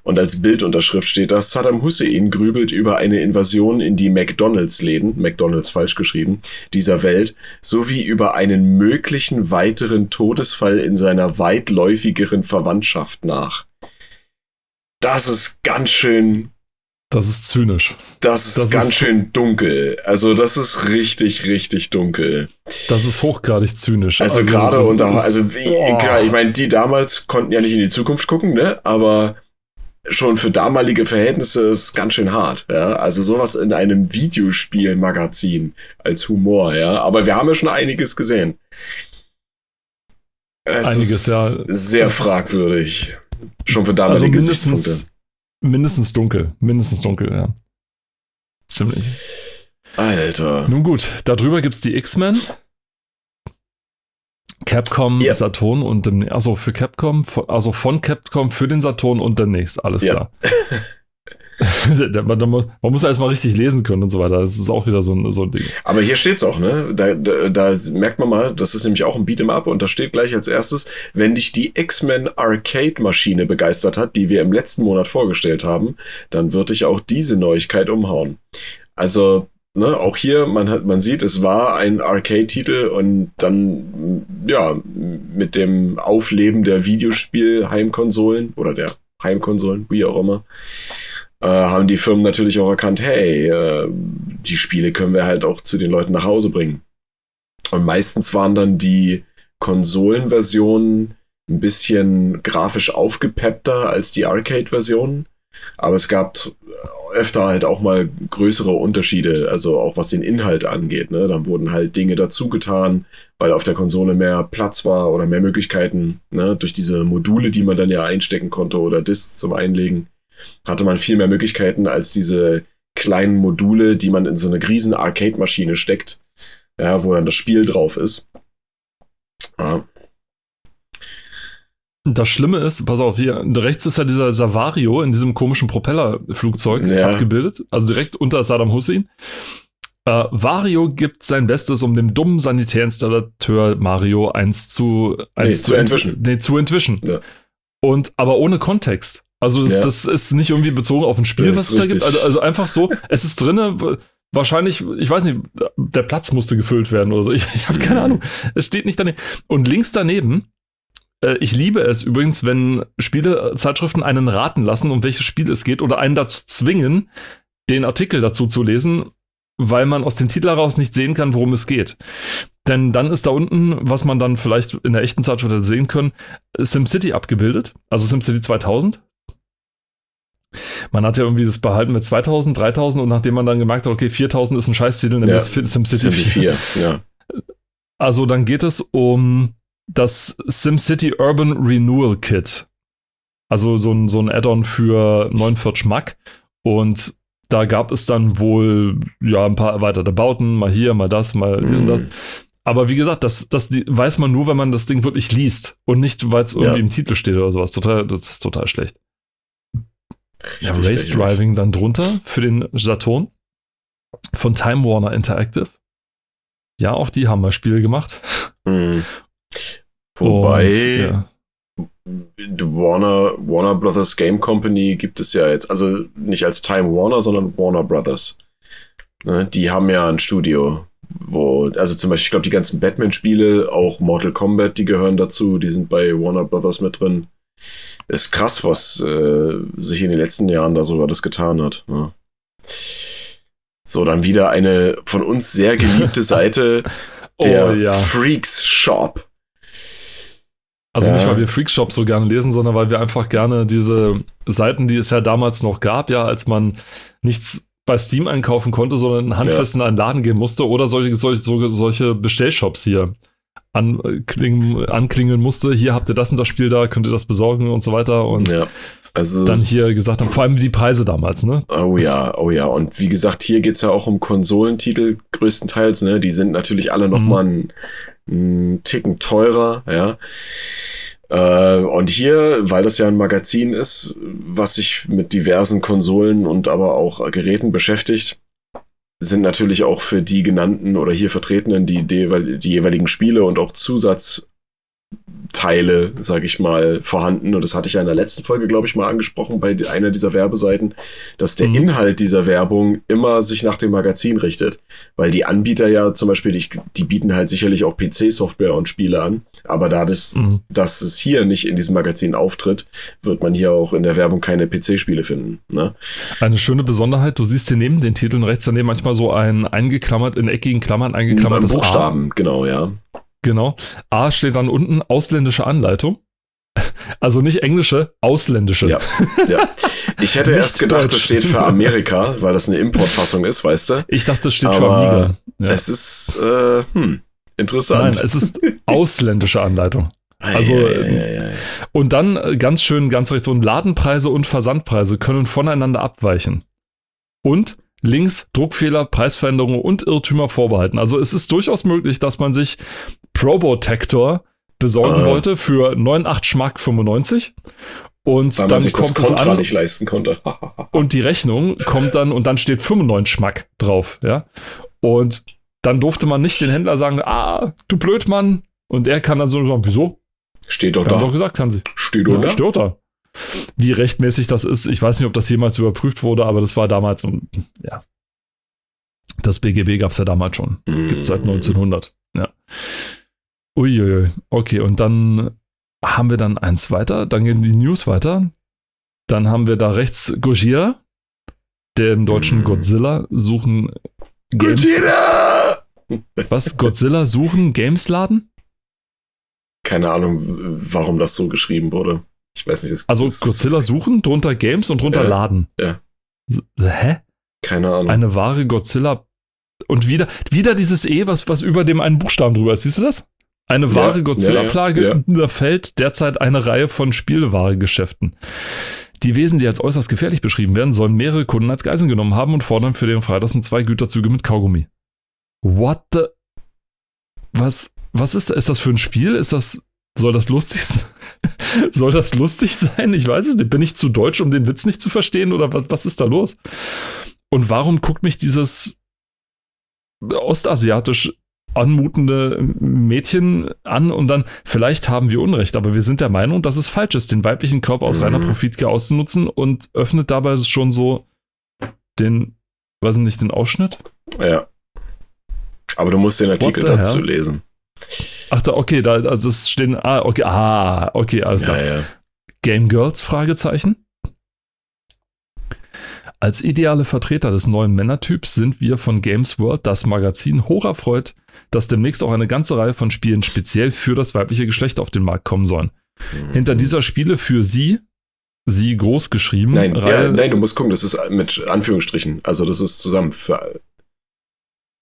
Und als Bildunterschrift steht da, Saddam Hussein grübelt über eine Invasion in die McDonalds-Läden, McDonalds falsch geschrieben, dieser Welt, sowie über einen möglichen weiteren Todesfall in seiner weitläufigeren Verwandtschaft nach. Das ist ganz schön das ist zynisch. Das ist das ganz ist, schön dunkel. Also das ist richtig, richtig dunkel. Das ist hochgradig zynisch. Also, also gerade unter, also wie, klar, ich meine, die damals konnten ja nicht in die Zukunft gucken, ne? Aber schon für damalige Verhältnisse ist ganz schön hart. Ja? Also sowas in einem Videospielmagazin als Humor, ja. Aber wir haben ja schon einiges gesehen. Es einiges, ja. Sehr fragwürdig. Schon für damalige also Gesichtspunkte. Mindestens dunkel. Mindestens dunkel, ja. Ziemlich. Alter. Nun gut, darüber gibt es die X-Men. Capcom, ja. Saturn und also für Capcom, also von Capcom für den Saturn und demnächst, alles ja. klar. man, muss erstmal richtig lesen können und so weiter. Das ist auch wieder so ein, so ein Ding. Aber hier steht es auch, ne? Da, da, da, merkt man mal, das ist nämlich auch ein Beat'em Up und da steht gleich als erstes, wenn dich die X-Men Arcade-Maschine begeistert hat, die wir im letzten Monat vorgestellt haben, dann wird dich auch diese Neuigkeit umhauen. Also, ne, auch hier, man hat, man sieht, es war ein Arcade-Titel und dann, ja, mit dem Aufleben der Videospiel-Heimkonsolen oder der Heimkonsolen, wie auch immer, äh, haben die Firmen natürlich auch erkannt, hey, äh, die Spiele können wir halt auch zu den Leuten nach Hause bringen. Und meistens waren dann die Konsolenversionen ein bisschen grafisch aufgepeppter als die Arcade-Versionen. Aber es gab öfter halt auch mal größere Unterschiede, also auch was den Inhalt angeht. Ne? Dann wurden halt Dinge dazugetan, weil auf der Konsole mehr Platz war oder mehr Möglichkeiten ne? durch diese Module, die man dann ja einstecken konnte oder Disks zum Einlegen hatte man viel mehr Möglichkeiten als diese kleinen Module, die man in so eine riesen Arcade-Maschine steckt, ja, wo dann das Spiel drauf ist. Ja. Das Schlimme ist, pass auf, hier rechts ist ja dieser Savario in diesem komischen Propellerflugzeug Ja. abgebildet, also direkt unter Saddam Hussein. Äh, Vario gibt sein Bestes, um dem dummen Sanitärinstallateur Mario eins zu, eins Nee, zu entwischen. Nee, zu entwischen. Ja. Und aber ohne Kontext. Also das, Ja. das ist nicht irgendwie bezogen auf ein Spiel, Ja, was es da gibt. Also, also einfach so, es ist drinne. Wahrscheinlich, ich weiß nicht, der Platz musste gefüllt werden oder so. Ich, ich habe keine Mhm. Ahnung. Es steht nicht daneben. Und links daneben, äh, ich liebe es übrigens, wenn Spielezeitschriften einen raten lassen, um welches Spiel es geht oder einen dazu zwingen, den Artikel dazu zu lesen, weil man aus dem Titel heraus nicht sehen kann, worum es geht. Denn dann ist da unten, was man dann vielleicht in der echten Zeitschrift hätte sehen können, SimCity abgebildet, also SimCity 2000. Man hat ja irgendwie das behalten mit 2000, 3000 und nachdem man dann gemerkt hat, okay, 4000 ist ein Scheißtitel, nämlich Ja, SimCity Sind 4. die vier, ja. Also dann geht es um das SimCity Urban Renewal Kit. Also so ein, so ein Add-on für 49 Mac. Und da gab es dann wohl ja ein paar erweiterte Bauten, mal hier, mal das, mal dies und das. Mhm. Aber wie gesagt, das, das weiß man nur, wenn man das Ding wirklich liest und nicht, weil es irgendwie Ja. im Titel steht oder sowas. Total, das ist total schlecht. Ja, Race. Driving dann drunter für den Saturn von Time Warner Interactive. Ja, auch die haben mal Spiele gemacht. Mhm. Wobei, Und, ja. Warner, Warner Brothers Game Company gibt es ja jetzt, also nicht als Time Warner, sondern Warner Brothers. Ne, die haben ja ein Studio, wo, also zum Beispiel, ich glaube, die ganzen Batman-Spiele, auch Mortal Kombat, die gehören dazu, die sind bei Warner Brothers mit drin. Ist krass, was äh, sich in den letzten Jahren da sogar das getan hat. Ne? So, dann wieder eine von uns sehr geliebte Seite, der oh ja. Freaks Shop. Also Ja. nicht, weil wir Freakshop so gerne lesen, sondern weil wir einfach gerne diese Seiten, die es ja damals noch gab, ja, als man nichts bei Steam einkaufen konnte, sondern handfest in einen Laden gehen musste oder solche, solche, solche Bestellshops hier anklingen, anklingeln musste. Hier habt ihr das und das Spiel da, könnt ihr das besorgen und so weiter. Und Ja. Also dann es- hier gesagt haben, vor allem die Preise damals, ne? Oh ja, oh ja. Und wie gesagt, hier geht's ja auch um Konsolentitel größtenteils, ne? Die sind natürlich alle noch Mhm. mal einen, einen Ticken teurer, ja. Äh, und hier, weil das ja ein Magazin ist, was sich mit diversen Konsolen und aber auch Geräten beschäftigt, sind natürlich auch für die genannten oder hier vertretenen die, die, jeweiligen Spiele und auch Zusatzteile, sage ich mal, vorhanden. Und das hatte ich ja in der letzten Folge, glaube ich, mal angesprochen bei einer dieser Werbeseiten, dass der Mhm. Inhalt dieser Werbung immer sich nach dem Magazin richtet. Weil die Anbieter ja zum Beispiel, die, die bieten halt sicherlich auch PC-Software und Spiele an. Aber da das, Mhm. dass es hier nicht in diesem Magazin auftritt, wird man hier auch in der Werbung keine PC-Spiele finden. Ne? Eine schöne Besonderheit, du siehst hier neben den Titeln rechts daneben manchmal so ein eingeklammert, in eckigen Klammern eingeklammertes A. Buchstaben, genau, ja. Genau. A steht dann unten ausländische Anleitung. Also nicht englische, ausländische. Ja. ja. Ich hätte erst gedacht, Deutsch. das steht für Amerika, weil das eine Importfassung ist, weißt du? Ich dachte, das steht für Aber Amiga. Ja. Es ist, äh, hm, interessant. Nein, es ist ausländische Anleitung. also, Ei, ei, ei, ei. Und dann äh, ganz schön, ganz rechts unten, Ladenpreise und Versandpreise können voneinander abweichen. Und links Druckfehler, Preisveränderungen und Irrtümer vorbehalten. Also es ist durchaus möglich, dass man sich Probotector besorgen Ah. wollte für 9,8 Schmack 95 und Weil dann das kommt es Kontra an nicht leisten konnte. und die Rechnung kommt dann und dann steht 95 Schmack drauf, ja. Und dann durfte man nicht den Händler sagen, ah, du Blödmann. Und er kann dann so sagen, wieso? Steht doch Wir haben doch da. gesagt, kann sie. Steht doch Ja, da. stört da. Wie rechtmäßig das ist, ich weiß nicht, ob das jemals überprüft wurde, aber das war damals, um, ja. Das BGB gab es ja damals schon. Gibt seit Mhm. 1900. Ja. Uiuiui. Okay, und dann haben wir dann eins weiter, dann gehen die News weiter. Dann haben wir da rechts Gojira, der im deutschen Mhm. Godzilla suchen Games. Was? Godzilla suchen Games-Laden? Keine Ahnung, warum das so geschrieben wurde. Ich weiß nicht. Das, Also das, Godzilla suchen, drunter Games und drunter Ja, Laden. ja. Hä? Keine Ahnung. Eine wahre Godzilla. Und wieder, wieder dieses E, was, was über dem einen Buchstaben drüber ist. Siehst du das? Eine wahre ja, Godzilla-Plage. ja, ja. Da fällt derzeit eine Reihe von Spielwaregeschäften. Die Wesen, die als äußerst gefährlich beschrieben werden, sollen mehrere Kunden als Geiseln genommen haben und fordern für den Freitags zwei Güterzüge mit Kaugummi. What the? Was, was ist, ist das für ein Spiel? Ist das, Soll das lustig sein? Soll das lustig sein? Ich weiß es nicht. Bin ich zu deutsch, um den Witz nicht zu verstehen oder was, was ist da los? Und warum guckt mich dieses ostasiatisch anmutende Mädchen an und dann, vielleicht haben wir Unrecht, aber wir sind der Meinung, dass es falsch ist, den weiblichen Körper aus mhm. reiner Profitgier auszunutzen und öffnet dabei schon so den, weiß nicht, den Ausschnitt? Ja. Aber du musst den Artikel dazu hell? lesen. Ach, da, okay, da, also das stehen, ah, okay, ah, okay, alles klar. Ja, ja. Game Girls, Fragezeichen. Als ideale Vertreter des neuen Männertyps sind wir von Games World, das Magazin, hoch erfreut, dass demnächst auch eine ganze Reihe von Spielen speziell für das weibliche Geschlecht auf den Markt kommen sollen. Mhm. Hinter dieser Spiele für sie, sie groß geschrieben. Nein, ja, nein, du musst gucken, das ist mit Anführungsstrichen. Also das ist zusammen für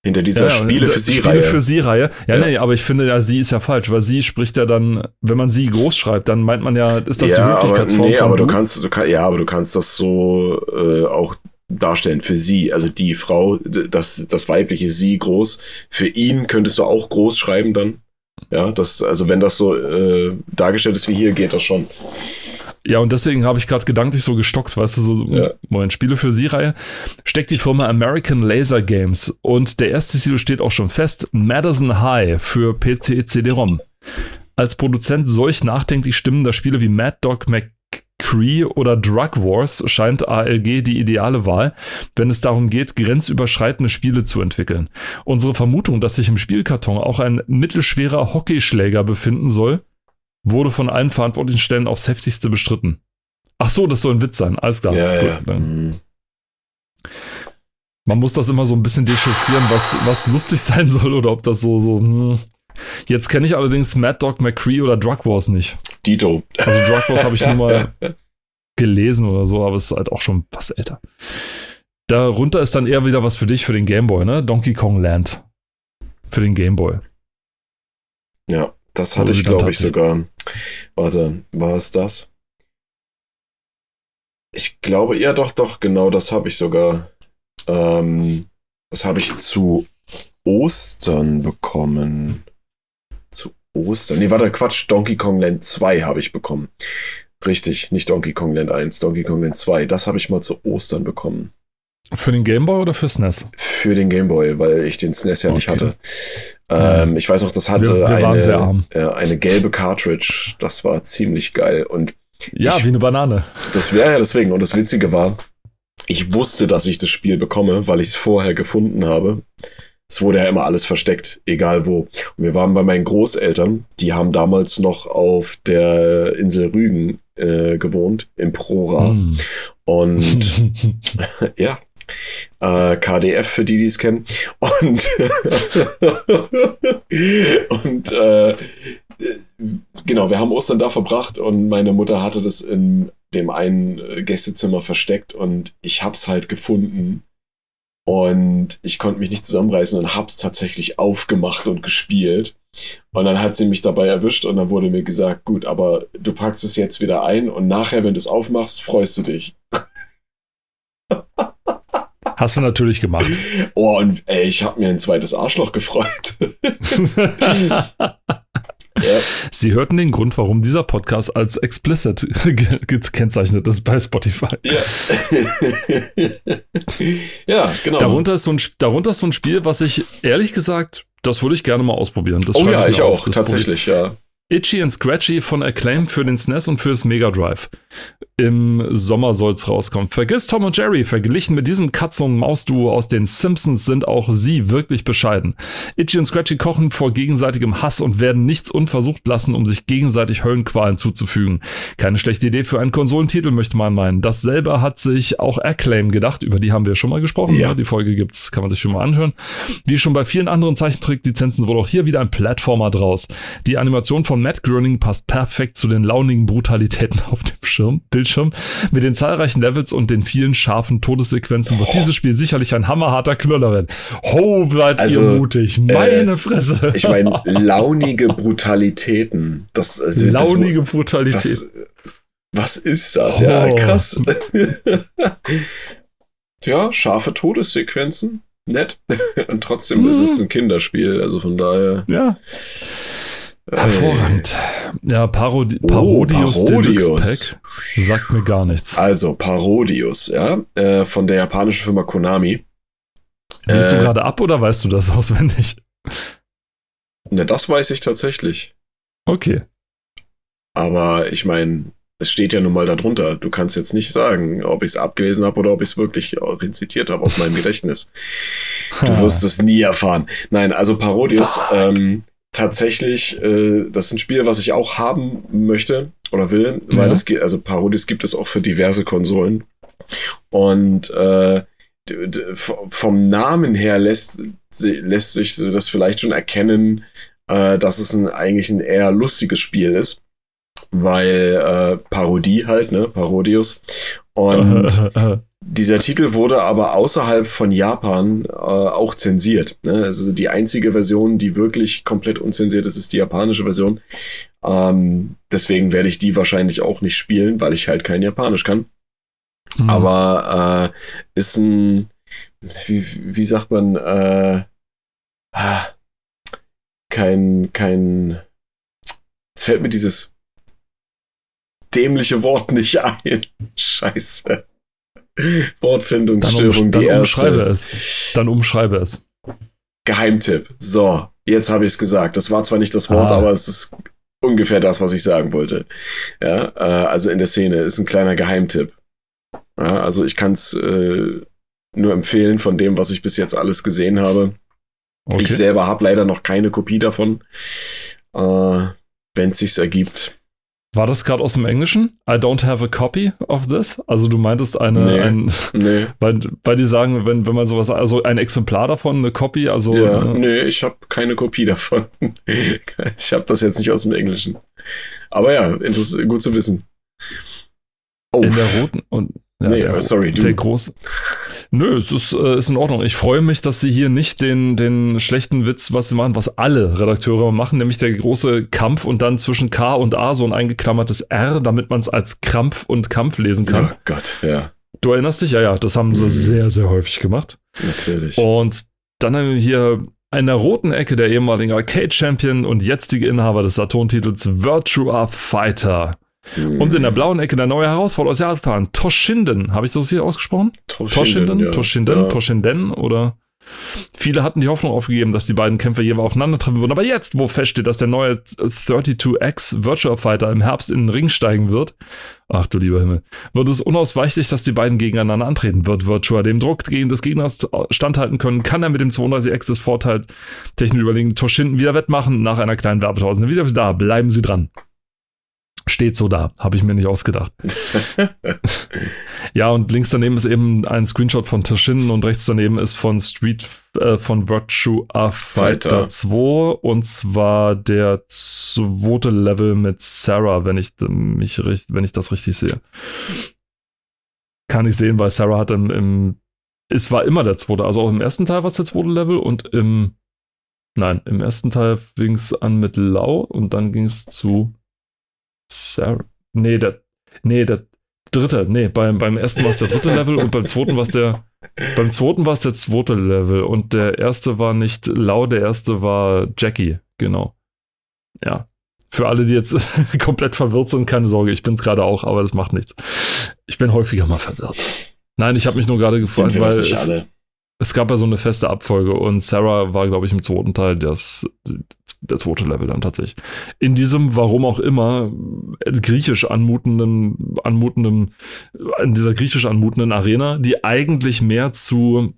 hinter dieser ja, Spiele für sie Reihe. Spiele für sie Reihe. Ja, ja, nee, aber ich finde ja, sie ist ja falsch, weil sie spricht ja dann, wenn man sie groß schreibt, dann meint man ja, ist das ja, die Höflichkeitsform aber, nee, aber du kannst, du kann, ja, aber du kannst das so äh, auch darstellen für sie, also die Frau, das, das weibliche sie groß. Für ihn könntest du auch groß schreiben dann. Ja, das, also wenn das so äh, dargestellt ist wie hier, geht das schon. Ja, und deswegen habe ich gerade gedanklich so gestockt, weißt du, so, ja. Moment, Spiele für sie-Reihe, steckt die Firma American Laser Games und der erste Titel steht auch schon fest, Madison High für PC CD-ROM. Als Produzent solch nachdenklich stimmender Spiele wie Mad Dog McCree oder Drug Wars scheint ALG die ideale Wahl, wenn es darum geht, grenzüberschreitende Spiele zu entwickeln. Unsere Vermutung, dass sich im Spielkarton auch ein mittelschwerer Hockeyschläger befinden soll, wurde von allen verantwortlichen Stellen aufs heftigste bestritten. Ach so, das soll ein Witz sein. Alles klar. Ja, Gut, ja. Mhm. Man muss das immer so ein bisschen dechiffrieren, was, was lustig sein soll oder ob das so, so, hm. Jetzt kenne ich allerdings Mad Dog McCree oder Drug Wars nicht. Dito. Also Drug Wars habe ich nur mal gelesen oder so, aber es ist halt auch schon was älter. Darunter ist dann eher wieder was für dich, für den Gameboy, ne? Donkey Kong Land. Für den Gameboy. Ja. Das hatte ich, glaube ich, sogar. Warte, war es das? Ich glaube, ja, doch, doch, genau, das habe ich sogar. Ähm, das habe ich zu Ostern bekommen. Zu Ostern. Nee, warte, Quatsch. Donkey Kong Land 2 habe ich bekommen. Richtig, nicht Donkey Kong Land 1, Donkey Kong Land 2. Das habe ich mal zu Ostern bekommen. Für den Gameboy oder für SNES? Für den Gameboy, weil ich den SNES ja okay. nicht hatte. Ähm, ich weiß auch, das hatte wir, wir eine, äh, eine gelbe Cartridge. Das war ziemlich geil. Und ja, ich, wie eine Banane. Das wäre ja deswegen. Und das Witzige war, ich wusste, dass ich das Spiel bekomme, weil ich es vorher gefunden habe. Es wurde ja immer alles versteckt, egal wo. Und wir waren bei meinen Großeltern, die haben damals noch auf der Insel Rügen äh, gewohnt, im Prora. Mm. Und ja, äh, KDF für die, die es kennen. Und, und äh, genau, wir haben Ostern da verbracht und meine Mutter hatte das in dem einen Gästezimmer versteckt und ich hab's halt gefunden. Und ich konnte mich nicht zusammenreißen und hab's tatsächlich aufgemacht und gespielt. Und dann hat sie mich dabei erwischt und dann wurde mir gesagt, gut, aber du packst es jetzt wieder ein und nachher, wenn du es aufmachst, freust du dich. Hast du natürlich gemacht. Oh, und ey, ich habe mir ein zweites Arschloch gefreut. Ja. Sie hörten den Grund, warum dieser Podcast als explicit gekennzeichnet ist bei Spotify. Ja, ja genau. Darunter ist, so ein, darunter ist so ein Spiel, was ich ehrlich gesagt, das würde ich gerne mal ausprobieren. Das oh ja, ich, ich auch, tatsächlich, ja. Itchy and Scratchy von Acclaim für den SNES und fürs Mega Drive. Im Sommer soll's rauskommen. Vergiss Tom und Jerry. Verglichen mit diesem Katze- und Maus-Duo aus den Simpsons sind auch sie wirklich bescheiden. Itchy und Scratchy kochen vor gegenseitigem Hass und werden nichts unversucht lassen, um sich gegenseitig Höllenqualen zuzufügen. Keine schlechte Idee für einen Konsolentitel, möchte man meinen. Dasselbe hat sich auch Acclaim gedacht. Über die haben wir schon mal gesprochen. Ja. Die Folge gibt's, kann man sich schon mal anhören. Wie schon bei vielen anderen Zeichentrick-Lizenzen wurde auch hier wieder ein Plattformer draus. Die Animation von Matt Groening passt perfekt zu den launigen Brutalitäten auf dem Schirm. Bild Bildschirm. Mit den zahlreichen Levels und den vielen scharfen Todessequenzen wird dieses Spiel sicherlich ein hammerharter Knüller werden. Ho, bleibt also, ihr mutig. Meine äh, Fresse. Ich meine, launige Brutalitäten. Das, also, launige das, Brutalität. Was, was ist das? Oh. Ja, krass. ja, scharfe Todessequenzen. Nett. Und trotzdem mhm. ist es ein Kinderspiel. Also von daher. Ja. Hervorragend. Ja, Parodi oh, Parodius, Parodius. Pack sagt mir gar nichts. Also, Parodius, ja, äh, von der japanischen Firma Konami. Liest äh, du gerade ab oder weißt du das auswendig? Ne, das weiß ich tatsächlich. Okay. Aber ich meine, es steht ja nun mal darunter. Du kannst jetzt nicht sagen, ob ich es abgelesen habe oder ob ich es wirklich rezitiert habe aus meinem Gedächtnis. Du wirst es nie erfahren. Nein, also Parodius, ähm, tatsächlich, äh, das ist ein Spiel, was ich auch haben möchte oder will, weil ja. das geht, also Parodius gibt es auch für diverse Konsolen. Und äh, vom Namen her lässt, lässt sich das vielleicht schon erkennen, äh, dass es ein, eigentlich ein eher lustiges Spiel ist. Weil äh, Parodie halt, ne? Parodius. Und dieser Titel wurde aber außerhalb von Japan äh, auch zensiert. Ne? Also die einzige Version, die wirklich komplett unzensiert ist, ist die japanische Version. Ähm, deswegen werde ich die wahrscheinlich auch nicht spielen, weil ich halt kein Japanisch kann. Mhm. Aber äh, ist ein, wie, wie sagt man, äh, ah, kein, kein, jetzt fällt mir dieses dämliche Wort nicht ein. Scheiße. Wortfindungsstörung, dann, um, dann Umschreibe es. Dann umschreibe es. Geheimtipp. So, jetzt habe ich es gesagt. Das war zwar nicht das Wort, ah. aber es ist ungefähr das, was ich sagen wollte. Ja, äh, also in der Szene ist ein kleiner Geheimtipp. Ja, also ich kann es äh, nur empfehlen von dem, was ich bis jetzt alles gesehen habe. Okay. Ich selber habe leider noch keine Kopie davon. Äh, Wenn es sich ergibt. War das gerade aus dem Englischen? I don't have a copy of this? Also du meintest eine, nee, ein, nee. Weil, weil die sagen, wenn, wenn man sowas, also ein Exemplar davon, eine Copy, also. Ja, äh, nee, ich habe keine Kopie davon. ich habe das jetzt nicht aus dem Englischen. Aber ja, gut zu wissen. Oh. In der roten und ja, nee, der, sorry, du. Der große. Nö, es ist, äh, ist in Ordnung. Ich freue mich, dass sie hier nicht den, den schlechten Witz, was sie machen, was alle Redakteure machen, nämlich der große Kampf und dann zwischen K und A so ein eingeklammertes R, damit man es als Krampf und Kampf lesen kann. Oh Gott, ja. Du erinnerst dich? Ja, ja, das haben sie mhm. sehr, sehr häufig gemacht. Natürlich. Und dann haben wir hier in der roten Ecke der ehemalige Arcade-Champion und jetzige Inhaber des Saturn-Titels Virtua Fighter. Mhm. Und in der blauen Ecke der neue Herausforderer aus Japan, Toshinden. Habe ich das hier ausgesprochen? Toshinden. Ja. Toshinden, ja. Toshinden oder. Viele hatten die Hoffnung aufgegeben, dass die beiden Kämpfer jeweils aufeinandertreffen würden. Aber jetzt, wo feststeht, dass der neue 32X Virtual Fighter im Herbst in den Ring steigen wird, ach du lieber Himmel, wird es unausweichlich, dass die beiden gegeneinander antreten. Wird Virtua dem Druck gegen des Gegners standhalten können? Kann er mit dem 32X des Vorteil technisch überlegen Toshinden wieder wettmachen? Nach einer kleinen Werbepause sind wieder da. Bleiben Sie dran. Steht so da, habe ich mir nicht ausgedacht. ja, und links daneben ist eben ein Screenshot von Tashin und rechts daneben ist von Street äh, von Virtua Fighter, Fighter 2 und zwar der zweite Level mit Sarah, wenn ich mich wenn ich das richtig sehe. Kann ich sehen, weil Sarah hat im, im es war immer der zweite, also auch im ersten Teil war es der zweite Level und im Nein, im ersten Teil fing es an mit Lau und dann ging es zu Sarah. Nee, der, nee, der dritte. Nee, beim, beim ersten war es der dritte Level und beim zweiten war es der. Beim zweiten war es der zweite Level und der erste war nicht Lau, der erste war Jackie, genau. Ja. Für alle, die jetzt komplett verwirrt sind, keine Sorge, ich bin es gerade auch, aber das macht nichts. Ich bin häufiger mal verwirrt. Nein, ich habe mich nur gerade gefreut, weil es, es, gab ja so eine feste Abfolge und Sarah war, glaube ich, im zweiten Teil das, der zweite Level dann tatsächlich. In diesem, warum auch immer, griechisch anmutenden, anmutenden, in dieser griechisch anmutenden Arena, die eigentlich mehr zu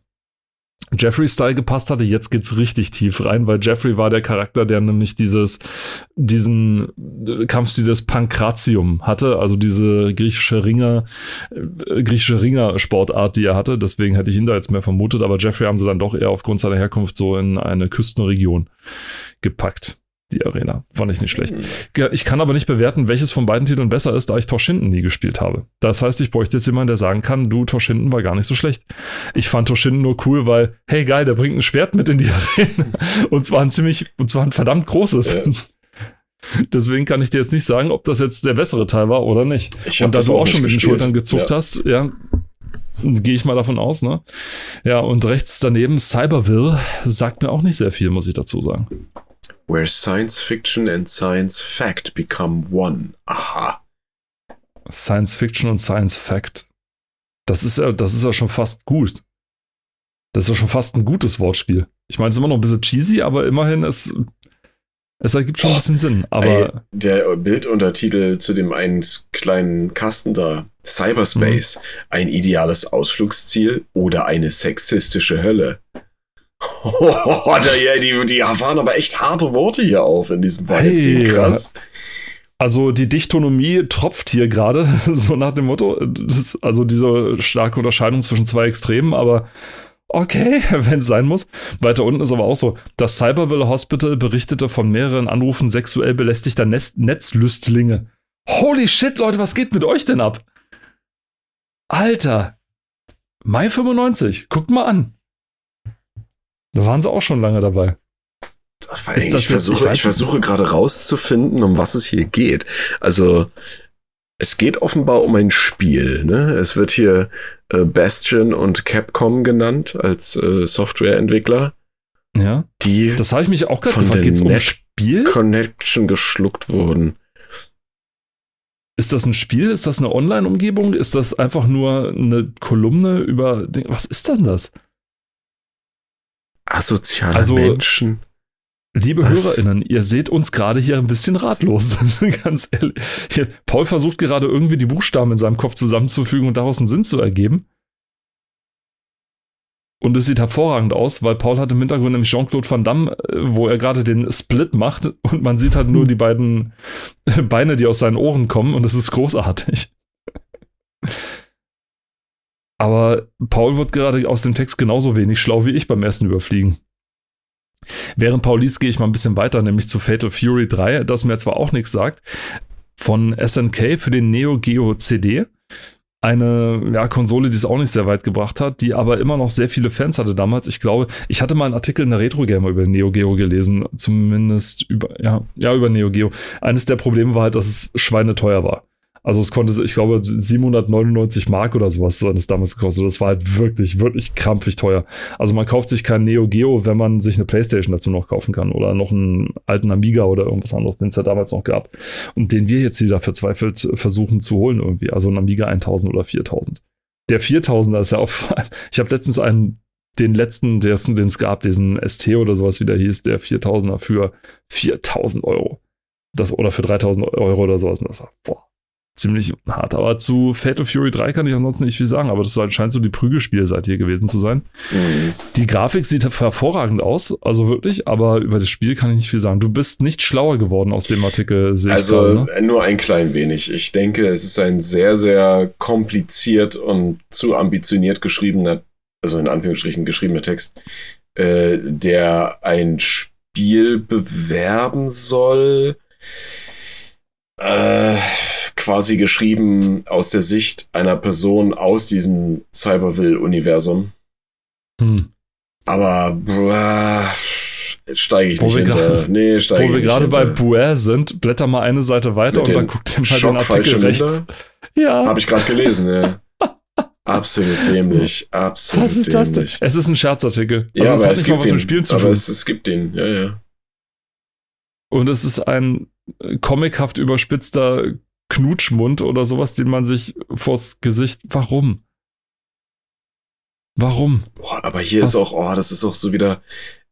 Jeffrey-Style gepasst hatte. Jetzt geht's richtig tief rein, weil Jeffrey war der Charakter, der nämlich dieses, diesen Kampfstil des Pankratium hatte, also diese griechische Ringer, äh, griechische Ringer-Sportart, die er hatte. Deswegen hätte ich ihn da jetzt mehr vermutet, aber Jeffrey haben sie dann doch eher aufgrund seiner Herkunft so in eine Küstenregion gepackt die Arena. Fand ich nicht schlecht. Ich kann aber nicht bewerten, welches von beiden Titeln besser ist, da ich Toshinden nie gespielt habe. Das heißt, ich bräuchte jetzt jemanden, der sagen kann, du, Toshinden war gar nicht so schlecht. Ich fand Toshinden nur cool, weil, hey geil, der bringt ein Schwert mit in die Arena. und zwar ein ziemlich, und zwar ein verdammt großes. Ja. Deswegen kann ich dir jetzt nicht sagen, ob das jetzt der bessere Teil war oder nicht. und da du auch schon mit den Schultern gezuckt ja. hast, ja, gehe ich mal davon aus, ne? Ja, und rechts daneben Cyberville sagt mir auch nicht sehr viel, muss ich dazu sagen. Where science fiction and science fact become one. Aha. Science Fiction und Science Fact. Das ist ja, das ist ja schon fast gut. Das ist ja schon fast ein gutes Wortspiel. Ich meine, es ist immer noch ein bisschen cheesy, aber immerhin, es, es ergibt schon ein bisschen Sinn. Aber Ey, der Bilduntertitel zu dem einen kleinen Kasten da, Cyberspace, Mhm. ein ideales Ausflugsziel oder eine sexistische Hölle. Oh, ja, die, die fahren aber echt harte Worte hier auf in diesem Magazin. Hey. Krass. Also die Dichtonomie tropft hier gerade, so nach dem Motto. Also diese starke Unterscheidung zwischen zwei Extremen, aber okay, wenn es sein muss. Weiter unten ist aber auch so, das Cyberville Hospital berichtete von mehreren Anrufen sexuell belästigter Netz Netzlüstlinge. Holy shit, Leute, was geht mit euch denn ab? Alter, Mai 95, guckt mal an. Da waren sie auch schon lange dabei. Vor Ist das ich jetzt- versuche, ich ich versuche gerade rauszufinden, um was es hier geht. Also, es geht offenbar um ein Spiel. Ne? Es wird hier äh, Bastion und Capcom genannt als äh, Softwareentwickler, Ja, die das habe ich mich auch gerade Von gefragt. der Geht es um ein Net- Spiel? Connection geschluckt wurden. Ist das ein Spiel? Ist das eine Online-Umgebung? Ist das einfach nur eine Kolumne über. Was ist denn das? Asoziale Also- Menschen. Liebe Was? HörerInnen, ihr seht uns gerade hier ein bisschen ratlos. Ganz ehrlich. Hier, Paul versucht gerade irgendwie die Buchstaben in seinem Kopf zusammenzufügen und daraus einen Sinn zu ergeben. Und es sieht hervorragend aus, weil Paul hat im Hintergrund nämlich Jean-Claude Van Damme, äh, wo er gerade den Split macht und man sieht halt nur die beiden Beine, die aus seinen Ohren kommen und es ist großartig. Aber Paul wird gerade aus dem Text genauso wenig schlau wie ich beim ersten Überfliegen. Während Paul liest, gehe ich mal ein bisschen weiter, nämlich zu Fatal Fury 3, das mir zwar auch nichts sagt, von SNK für den Neo Geo CD. Eine ja, Konsole, die es auch nicht sehr weit gebracht hat, die aber immer noch sehr viele Fans hatte damals. Ich glaube, ich hatte mal einen Artikel in der Retro Gamer über Neo Geo gelesen, zumindest über, ja, ja, über Neo Geo. Eines der Probleme war halt, dass es schweineteuer war. Also es konnte, ich glaube, 799 Mark oder sowas hat es damals gekostet. Das war halt wirklich, wirklich krampfig teuer. Also man kauft sich kein Neo Geo, wenn man sich eine Playstation dazu noch kaufen kann oder noch einen alten Amiga oder irgendwas anderes, den es ja damals noch gab. Und den wir jetzt wieder verzweifelt versuchen zu holen irgendwie. Also ein Amiga 1000 oder 4000. Der 4000er ist ja auch, ich habe letztens einen, den letzten, den es gab, diesen ST oder sowas wie der hieß, der 4000er für 4000 Euro. Das, oder für 3000 Euro oder sowas. Und das war, boah, ziemlich hart. Aber zu Fatal Fury 3 kann ich ansonsten nicht viel sagen, aber das scheint so die Prügelspielseite hier gewesen zu sein. Mhm. Die Grafik sieht hervorragend aus, also wirklich, aber über das Spiel kann ich nicht viel sagen. Du bist nicht schlauer geworden aus dem Artikel, Also gerade, ne? nur ein klein wenig. Ich denke, es ist ein sehr, sehr kompliziert und zu ambitioniert geschriebener, also in Anführungsstrichen geschriebener Text, äh, der ein Spiel bewerben soll. Äh, quasi geschrieben aus der Sicht einer Person aus diesem Cyberville-Universum. Hm. Aber blah, steige ich Wo nicht hinter. gerade- nee, steige Wo wir gerade bei. Buer sind, blätter mal eine Seite weiter Mit und dann dem guck dir mal den Schock falsche Artikel rechts. Ja, Habe ich gerade gelesen, ja. Absolut dämlich. Absolut was ist das denn? dämlich. Es ist ein Scherzartikel. Ja, also es aber hat es nicht mal was ihn. mit Spielen zu aber tun. es, es gibt ihn, ja, ja. Und es ist ein äh, comichaft überspitzter Knutschmund oder sowas, den man sich vors Gesicht. Warum? Warum? Boah, aber hier Was? ist auch, oh, das ist auch so wieder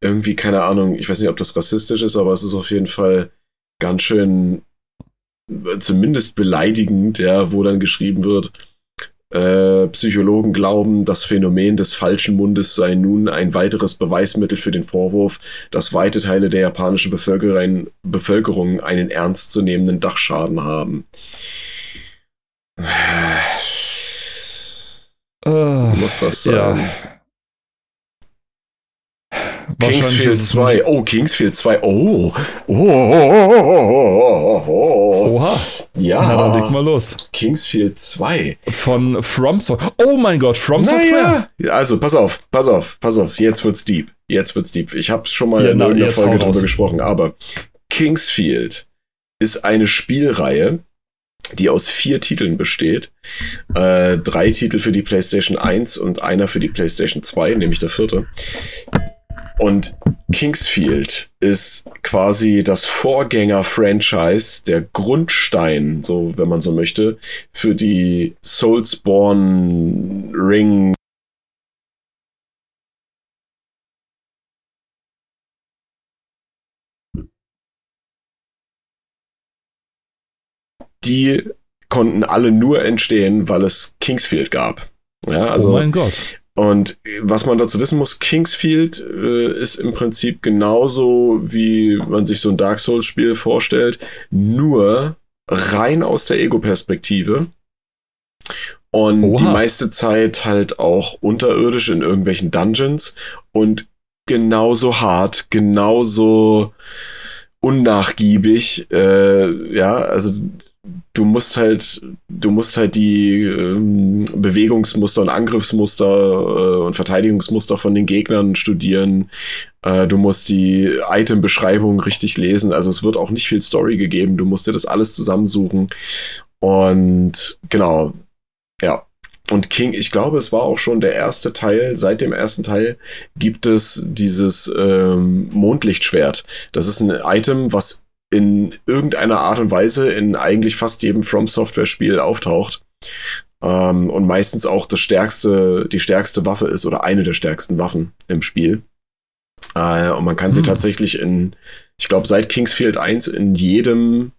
irgendwie, keine Ahnung, ich weiß nicht, ob das rassistisch ist, aber es ist auf jeden Fall ganz schön, äh, zumindest beleidigend, ja, wo dann geschrieben wird, äh, Psychologen glauben, das Phänomen des falschen Mundes sei nun ein weiteres Beweismittel für den Vorwurf, dass weite Teile der japanischen Bevölkerung, Bevölkerung einen ernstzunehmenden Dachschaden haben. Äh, Muss das sein? ja. Kingsfield ist es 2. nicht- Oh, Kingsfield 2. Oh. Oh. oh, oh. Oha. Na, dann leg Ja. mal los. Kingsfield 2. Von From Software. Oh mein Gott, From Software. Naja. Also, pass auf, pass auf, pass auf. Jetzt wird's deep. Jetzt wird's deep. Ich habe schon mal Ja, in irgendeiner Folge drüber gesprochen, aber Kingsfield ist eine Spielreihe, die aus vier Titeln besteht. Äh, drei Titel für die PlayStation 1 und einer für die PlayStation 2, nämlich der vierte. Und Kingsfield ist quasi das Vorgänger-Franchise, der Grundstein, so wenn man so möchte, für die Soulsborne Ring die konnten alle nur entstehen, weil es Kingsfield gab. Ja, also, oh mein Gott. Und was man dazu wissen muss, Kingsfield äh, ist im Prinzip genauso, wie man sich so ein Dark Souls-Spiel vorstellt, nur rein aus der Ego-Perspektive. Und Oha. die meiste Zeit halt auch unterirdisch in irgendwelchen Dungeons und genauso hart, genauso unnachgiebig. Äh, ja, also du musst halt, du musst halt die ähm, Bewegungsmuster und Angriffsmuster äh, und Verteidigungsmuster von den Gegnern studieren. Äh, du musst die Item-Beschreibung richtig lesen. Also es wird auch nicht viel Story gegeben. Du musst dir das alles zusammensuchen. Und genau, ja. Und King, ich glaube, es war auch schon der erste Teil. Seit dem ersten Teil gibt es dieses ähm, Mondlichtschwert. Das ist ein Item, was in irgendeiner Art und Weise in eigentlich fast jedem From Software Spiel auftaucht. Ähm, und meistens auch das stärkste, die stärkste Waffe ist oder eine der stärksten Waffen im Spiel. Äh, und man kann sie hm. tatsächlich in, ich glaube, seit Kingsfield 1 in jedem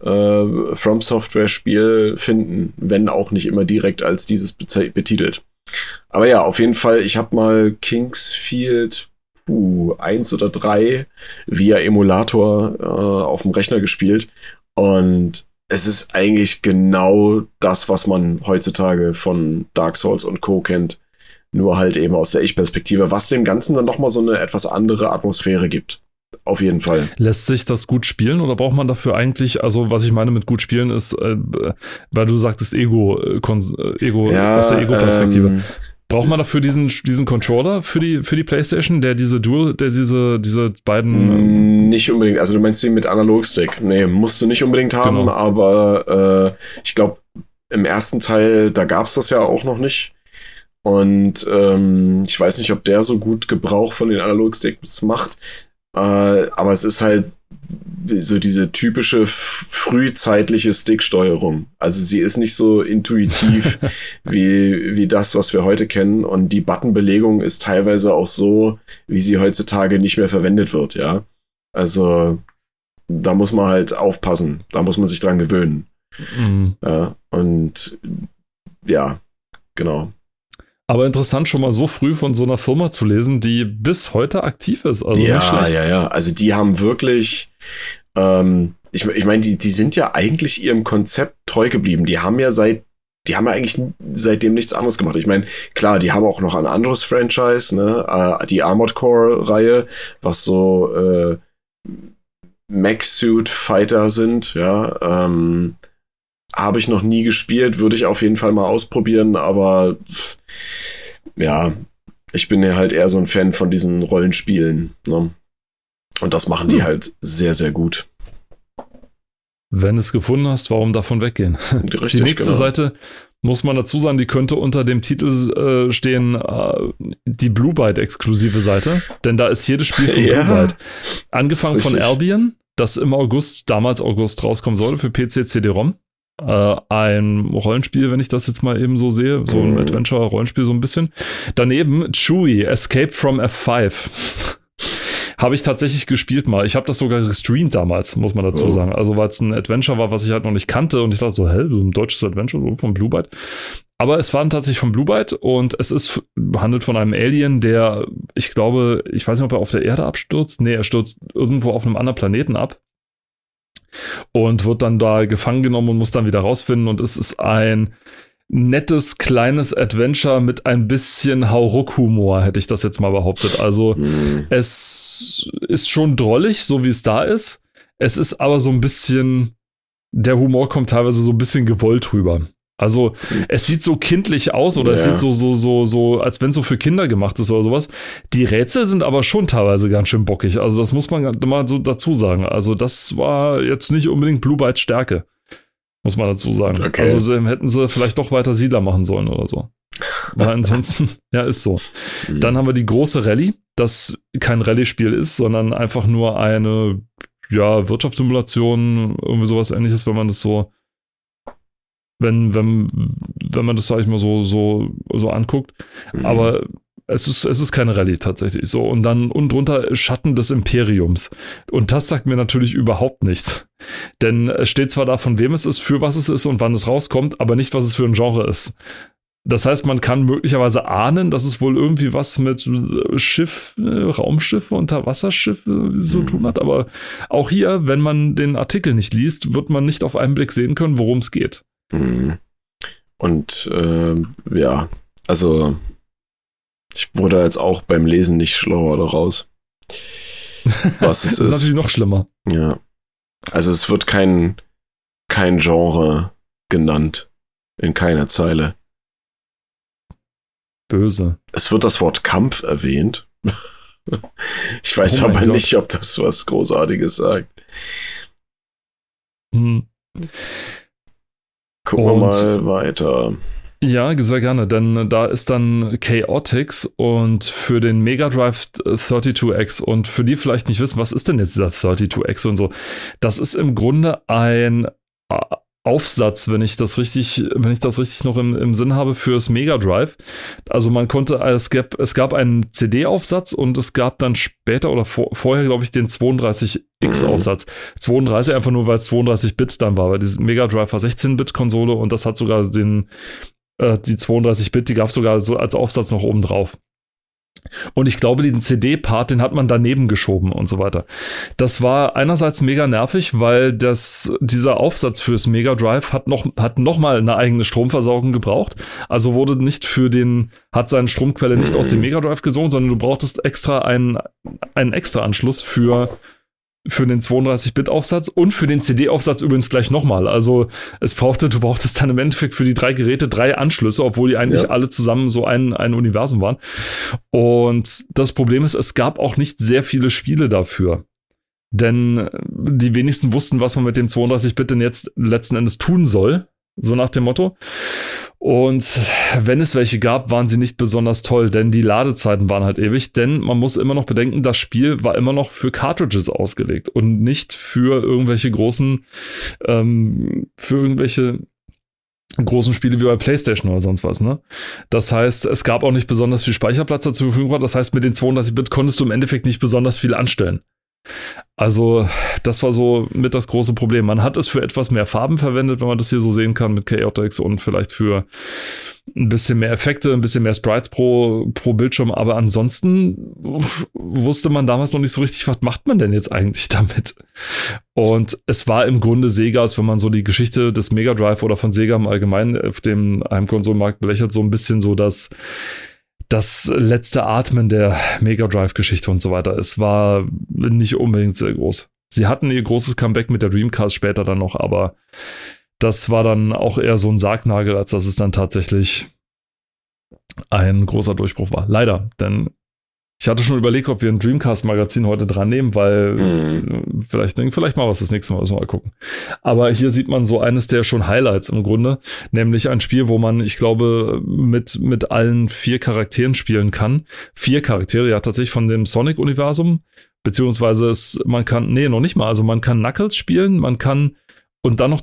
äh, From Software Spiel finden, wenn auch nicht immer direkt als dieses betitelt. Aber ja, auf jeden Fall, ich habe mal Kingsfield puh, eins oder drei via Emulator äh, auf dem Rechner gespielt. Und es ist eigentlich genau das, was man heutzutage von Dark Souls und Co. kennt. Nur halt eben aus der Ich-Perspektive, was dem Ganzen dann nochmal so eine etwas andere Atmosphäre gibt. Auf jeden Fall. Lässt sich das gut spielen oder braucht man dafür eigentlich, also was ich meine mit gut spielen ist, äh, weil du sagtest Ego, äh, äh Ego ja, aus der Ego-Perspektive. Ähm, Braucht man dafür diesen, diesen Controller für die, für die PlayStation, der diese Dual, der diese, diese beiden. Mm, nicht unbedingt. Also du meinst den mit Analogstick. Nee, musst du nicht unbedingt haben, genau. aber äh, ich glaube, im ersten Teil, da gab es das ja auch noch nicht. Und ähm, ich weiß nicht, ob der so gut Gebrauch von den Analogsticks macht. Äh, aber es ist halt so diese typische frühzeitliche Sticksteuerung. Also sie ist nicht so intuitiv wie, wie das, was wir heute kennen. Und die Buttonbelegung ist teilweise auch so, wie sie heutzutage nicht mehr verwendet wird, ja. Also da muss man halt aufpassen. Da muss man sich dran gewöhnen. Mhm. Ja, und ja, genau. Aber interessant, schon mal so früh von so einer Firma zu lesen, die bis heute aktiv ist. Also ja, ja, ja. Also die haben wirklich, ähm, ich, ich meine, die, die sind ja eigentlich ihrem Konzept treu geblieben. Die haben ja seit, die haben ja eigentlich seitdem nichts anderes gemacht. Ich meine, klar, die haben auch noch ein anderes Franchise, ne? Äh, die Armored Core-Reihe, was so äh, Mech-Suit Fighter sind, ja. Ähm, habe ich noch nie gespielt, würde ich auf jeden Fall mal ausprobieren, aber ja, ich bin ja halt eher so ein Fan von diesen Rollenspielen. Ne? Und das machen die hm. halt sehr, sehr gut. Wenn es gefunden hast, warum davon weggehen? Richtig, die nächste genau. Seite muss man dazu sagen, die könnte unter dem Titel äh, stehen, äh, die Blue Byte exklusive Seite, denn da ist jedes Spiel von ja, Blue Byte. Angefangen von Albion, das im August, damals August rauskommen sollte für PC, CD-ROM äh, ein Rollenspiel, wenn ich das jetzt mal eben so sehe, so ein mhm. Adventure-Rollenspiel so ein bisschen. Daneben Chewie, Escape from F5. habe ich tatsächlich gespielt mal. Ich habe das sogar gestreamt damals, muss man dazu oh. sagen. Also weil es ein Adventure war, was ich halt noch nicht kannte und ich dachte so, hä, so ein deutsches Adventure so von Blue Byte. Aber es war tatsächlich von Blue Byte und es ist handelt von einem Alien, der, ich glaube, ich weiß nicht, ob er auf der Erde abstürzt. Nee, er stürzt irgendwo auf einem anderen Planeten ab und wird dann da gefangen genommen und muss dann wieder rausfinden. Und es ist ein nettes, kleines Adventure mit ein bisschen Hauruck-Humor, hätte ich das jetzt mal behauptet. Also mhm. es ist schon drollig, so wie es da ist. Es ist aber so ein bisschen, der Humor kommt teilweise so ein bisschen gewollt rüber. Also es sieht so kindlich aus oder ja. es sieht so, so, so, so, als wenn es so für Kinder gemacht ist oder sowas. Die Rätsel sind aber schon teilweise ganz schön bockig. Also das muss man mal so dazu sagen. Also das war jetzt nicht unbedingt Blue Bytes Stärke. Muss man dazu sagen. Okay. Also hätten sie vielleicht doch weiter Siedler machen sollen oder so. Weil ansonsten, ja, ist so. Mhm. Dann haben wir die große Rallye. das kein Rallye-Spiel ist, sondern einfach nur eine ja, Wirtschaftssimulation, irgendwie sowas ähnliches, wenn man das so, wenn, wenn, wenn man das, sag ich mal, so, so, so anguckt. Mhm. Aber es ist, es ist keine Rallye tatsächlich so. Und dann unten drunter Schatten des Imperiums. Und das sagt mir natürlich überhaupt nichts. Denn es steht zwar da, von wem es ist, für was es ist und wann es rauskommt, aber nicht, was es für ein Genre ist. Das heißt, man kann möglicherweise ahnen, dass es wohl irgendwie was mit äh, Schiff, äh, Raumschiffe, Unterwasserschiffe so mhm. tun hat. Aber auch hier, wenn man den Artikel nicht liest, wird man nicht auf einen Blick sehen können, worum es geht. Mhm. Und äh, ja, also ich wurde jetzt auch beim Lesen nicht schlauer daraus. Was es ist. das ist natürlich noch schlimmer. Ja. Also es wird kein, kein Genre genannt. In keiner Zeile. Böse. Es wird das Wort Kampf erwähnt. ich weiß oh aber Gott. nicht, ob das was Großartiges sagt. Hm. Gucken Und, wir mal weiter. Ja, sehr gerne, denn da ist dann Chaotix und für den Mega Drive 32X und für die vielleicht nicht wissen, was ist denn jetzt dieser 32X und so, das ist im Grunde ein Aufsatz, wenn ich das richtig, wenn ich das richtig noch im, im Sinn habe, fürs Mega Drive. Also man konnte, es gab, es gab einen CD-Aufsatz und es gab dann später oder vor, vorher, glaube ich, den 32X-Aufsatz. 32 einfach nur, weil es 32-Bit dann war, weil diese Mega Drive war 16-Bit-Konsole und das hat sogar den, äh, die 32-Bit, die gab es sogar so als Aufsatz noch oben drauf. Und ich glaube, den CD-Part, den hat man daneben geschoben und so weiter. Das war einerseits mega nervig, weil das, dieser Aufsatz fürs Mega Drive hat noch, hat noch mal eine eigene Stromversorgung gebraucht. Also wurde nicht für den, hat seine Stromquelle nicht aus dem Mega Drive gesogen, sondern du brauchtest extra einen, einen extra Anschluss für für den 32-Bit-Aufsatz und für den CD-Aufsatz übrigens gleich nochmal. Also es brauchte, du brauchtest dann im Endeffekt für die drei Geräte drei Anschlüsse, obwohl die eigentlich ja. alle zusammen so ein, ein Universum waren. Und das Problem ist, es gab auch nicht sehr viele Spiele dafür. Denn die wenigsten wussten, was man mit dem 32-Bit denn jetzt letzten Endes tun soll. So nach dem Motto. Und wenn es welche gab, waren sie nicht besonders toll, denn die Ladezeiten waren halt ewig. Denn man muss immer noch bedenken, das Spiel war immer noch für Cartridges ausgelegt und nicht für irgendwelche großen, ähm, für irgendwelche großen Spiele wie bei PlayStation oder sonst was, ne? Das heißt, es gab auch nicht besonders viel Speicherplatz zur Verfügung. Das heißt, mit den 32-Bit konntest du im Endeffekt nicht besonders viel anstellen. Also, das war so mit das große Problem. Man hat es für etwas mehr Farben verwendet, wenn man das hier so sehen kann mit Chaotix und vielleicht für ein bisschen mehr Effekte, ein bisschen mehr Sprites pro, pro Bildschirm. Aber ansonsten wusste man damals noch nicht so richtig, was macht man denn jetzt eigentlich damit? Und es war im Grunde Sega, als wenn man so die Geschichte des Mega Drive oder von Sega im Allgemeinen auf dem Heimkonsolenmarkt belächelt, so ein bisschen so das das letzte Atmen der Mega Drive-Geschichte und so weiter. Es war nicht unbedingt sehr groß. Sie hatten ihr großes Comeback mit der Dreamcast später dann noch, aber das war dann auch eher so ein Sargnagel, als dass es dann tatsächlich ein großer Durchbruch war. Leider, denn ich hatte schon überlegt, ob wir ein Dreamcast-Magazin heute dran nehmen, weil mhm. vielleicht, vielleicht mal was das nächste Mal, müssen wir mal gucken. Aber hier sieht man so eines der schon Highlights im Grunde, nämlich ein Spiel, wo man, ich glaube, mit, mit allen vier Charakteren spielen kann. Vier Charaktere, ja, tatsächlich von dem Sonic-Universum, beziehungsweise es, man kann, nee, noch nicht mal, also man kann Knuckles spielen, man kann und dann noch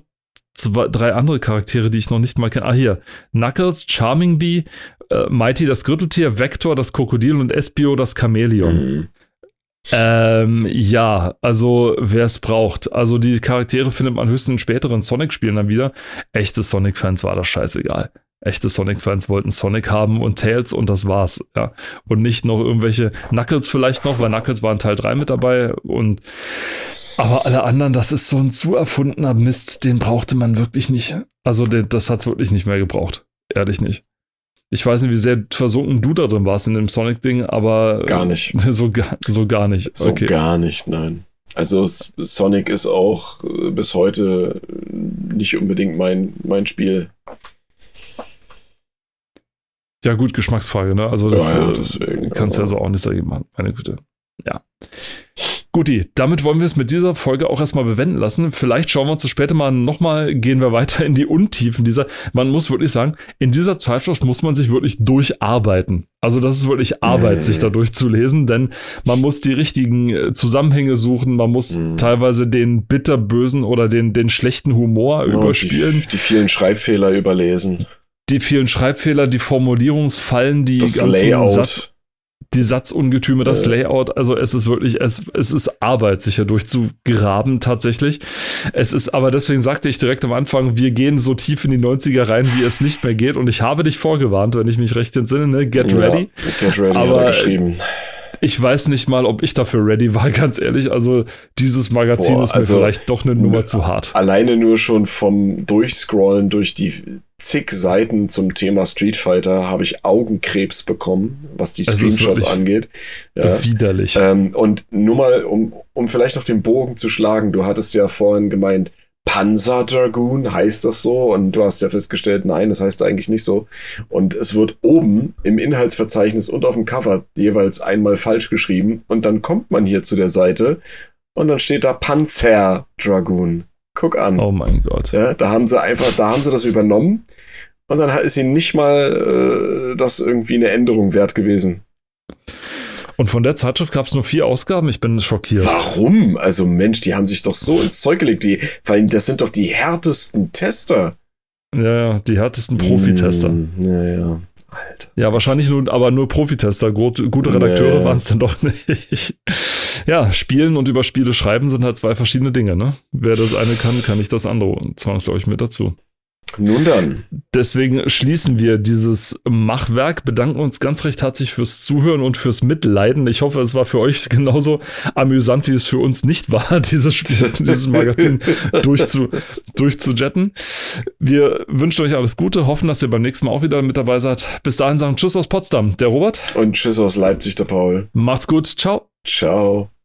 zwei, drei andere Charaktere, die ich noch nicht mal kenne. Ah, hier. Knuckles, Charming Bee, äh, Mighty das Gürteltier, Vector das Krokodil und Espio das Chamäleon. Mhm. Ähm, ja, also wer es braucht. Also die Charaktere findet man höchstens in späteren Sonic-Spielen dann wieder. Echte Sonic-Fans war das scheißegal. Echte Sonic-Fans wollten Sonic haben und Tails und das war's, ja. Und nicht noch irgendwelche Knuckles vielleicht noch, weil Knuckles war in Teil 3 mit dabei und aber alle anderen, das ist so ein zu erfundener Mist, den brauchte man wirklich nicht. Also das hat's wirklich nicht mehr gebraucht. Ehrlich nicht. Ich weiß nicht, wie sehr versunken du da drin warst in dem Sonic-Ding, aber. Gar nicht. So, gar, so gar nicht. So okay. gar nicht, nein. Also Sonic ist auch äh, bis heute nicht unbedingt mein, mein Spiel. Ja, gut, Geschmacksfrage, ne? Also das ja, ja, äh, deswegen, kannst du also. ja so auch nicht sagen, meine Güte. Ja. Guti, damit wollen wir es mit dieser Folge auch erstmal bewenden lassen. Vielleicht schauen wir uns das später mal nochmal, gehen wir weiter in die Untiefen dieser. Man muss wirklich sagen, in dieser Zeitschrift muss man sich wirklich durcharbeiten. Also das ist wirklich Arbeit, sich da durchzulesen, denn man muss die richtigen äh, Zusammenhänge suchen, man muss mhm. teilweise den bitterbösen oder den, den schlechten Humor oh, überspielen. Die, die vielen Schreibfehler überlesen die vielen Schreibfehler, die Formulierungsfallen, die das ganzen Layout. Satz, die Satzungetüme, das äh. Layout, also es ist wirklich, es, es ist Arbeit, sich hier durchzugraben tatsächlich. Es ist, aber deswegen sagte ich direkt am Anfang, wir gehen so tief in die 90er rein, wie es nicht mehr geht. Und ich habe dich vorgewarnt, wenn ich mich recht entsinne, ne? Get ready. Ja, get ready aber, hat er geschrieben. Ich weiß nicht mal, ob ich dafür ready war, ganz ehrlich. Also dieses Magazin Boah, ist mir also vielleicht doch eine Nummer zu hart. Alleine nur schon vom Durchscrollen durch die zig Seiten zum Thema Street Fighter habe ich Augenkrebs bekommen, was die Screenshots angeht. Ja. Widerlich. Ähm, und nur mal, um, um vielleicht noch den Bogen zu schlagen, du hattest ja vorhin gemeint, Panzer Dragoon heißt das so und du hast ja festgestellt, nein, das heißt eigentlich nicht so. Und es wird oben im Inhaltsverzeichnis und auf dem Cover jeweils einmal falsch geschrieben und dann kommt man hier zu der Seite und dann steht da Panzer Dragoon. Guck an. Oh mein Gott. Ja, da haben sie einfach, da haben sie das übernommen und dann ist ihnen nicht mal äh, das irgendwie eine Änderung wert gewesen. Und von der Zeitschrift gab es nur vier Ausgaben. Ich bin schockiert. Warum? Also Mensch, die haben sich doch so ins Zeug gelegt. Die, weil das sind doch die härtesten Tester. Ja, ja, die härtesten Profitester. Mm, ja, ja. Alter. Ja, wahrscheinlich nur, aber nur Profitester. Gute, gute Redakteure nee. waren es dann doch nicht. ja, Spielen und über Spiele schreiben sind halt zwei verschiedene Dinge, ne? Wer das eine kann, kann ich das andere zwangsläufig mit dazu. Nun dann. Deswegen schließen wir dieses Machwerk, bedanken uns ganz recht herzlich fürs Zuhören und fürs Mitleiden. Ich hoffe, es war für euch genauso amüsant, wie es für uns nicht war, dieses Spiel, dieses Magazin durchzu, durchzujetten. Wir wünschen euch alles Gute, hoffen, dass ihr beim nächsten Mal auch wieder mit dabei seid. Bis dahin sagen Tschüss aus Potsdam, der Robert. Und Tschüss aus Leipzig, der Paul. Macht's gut, ciao. Ciao.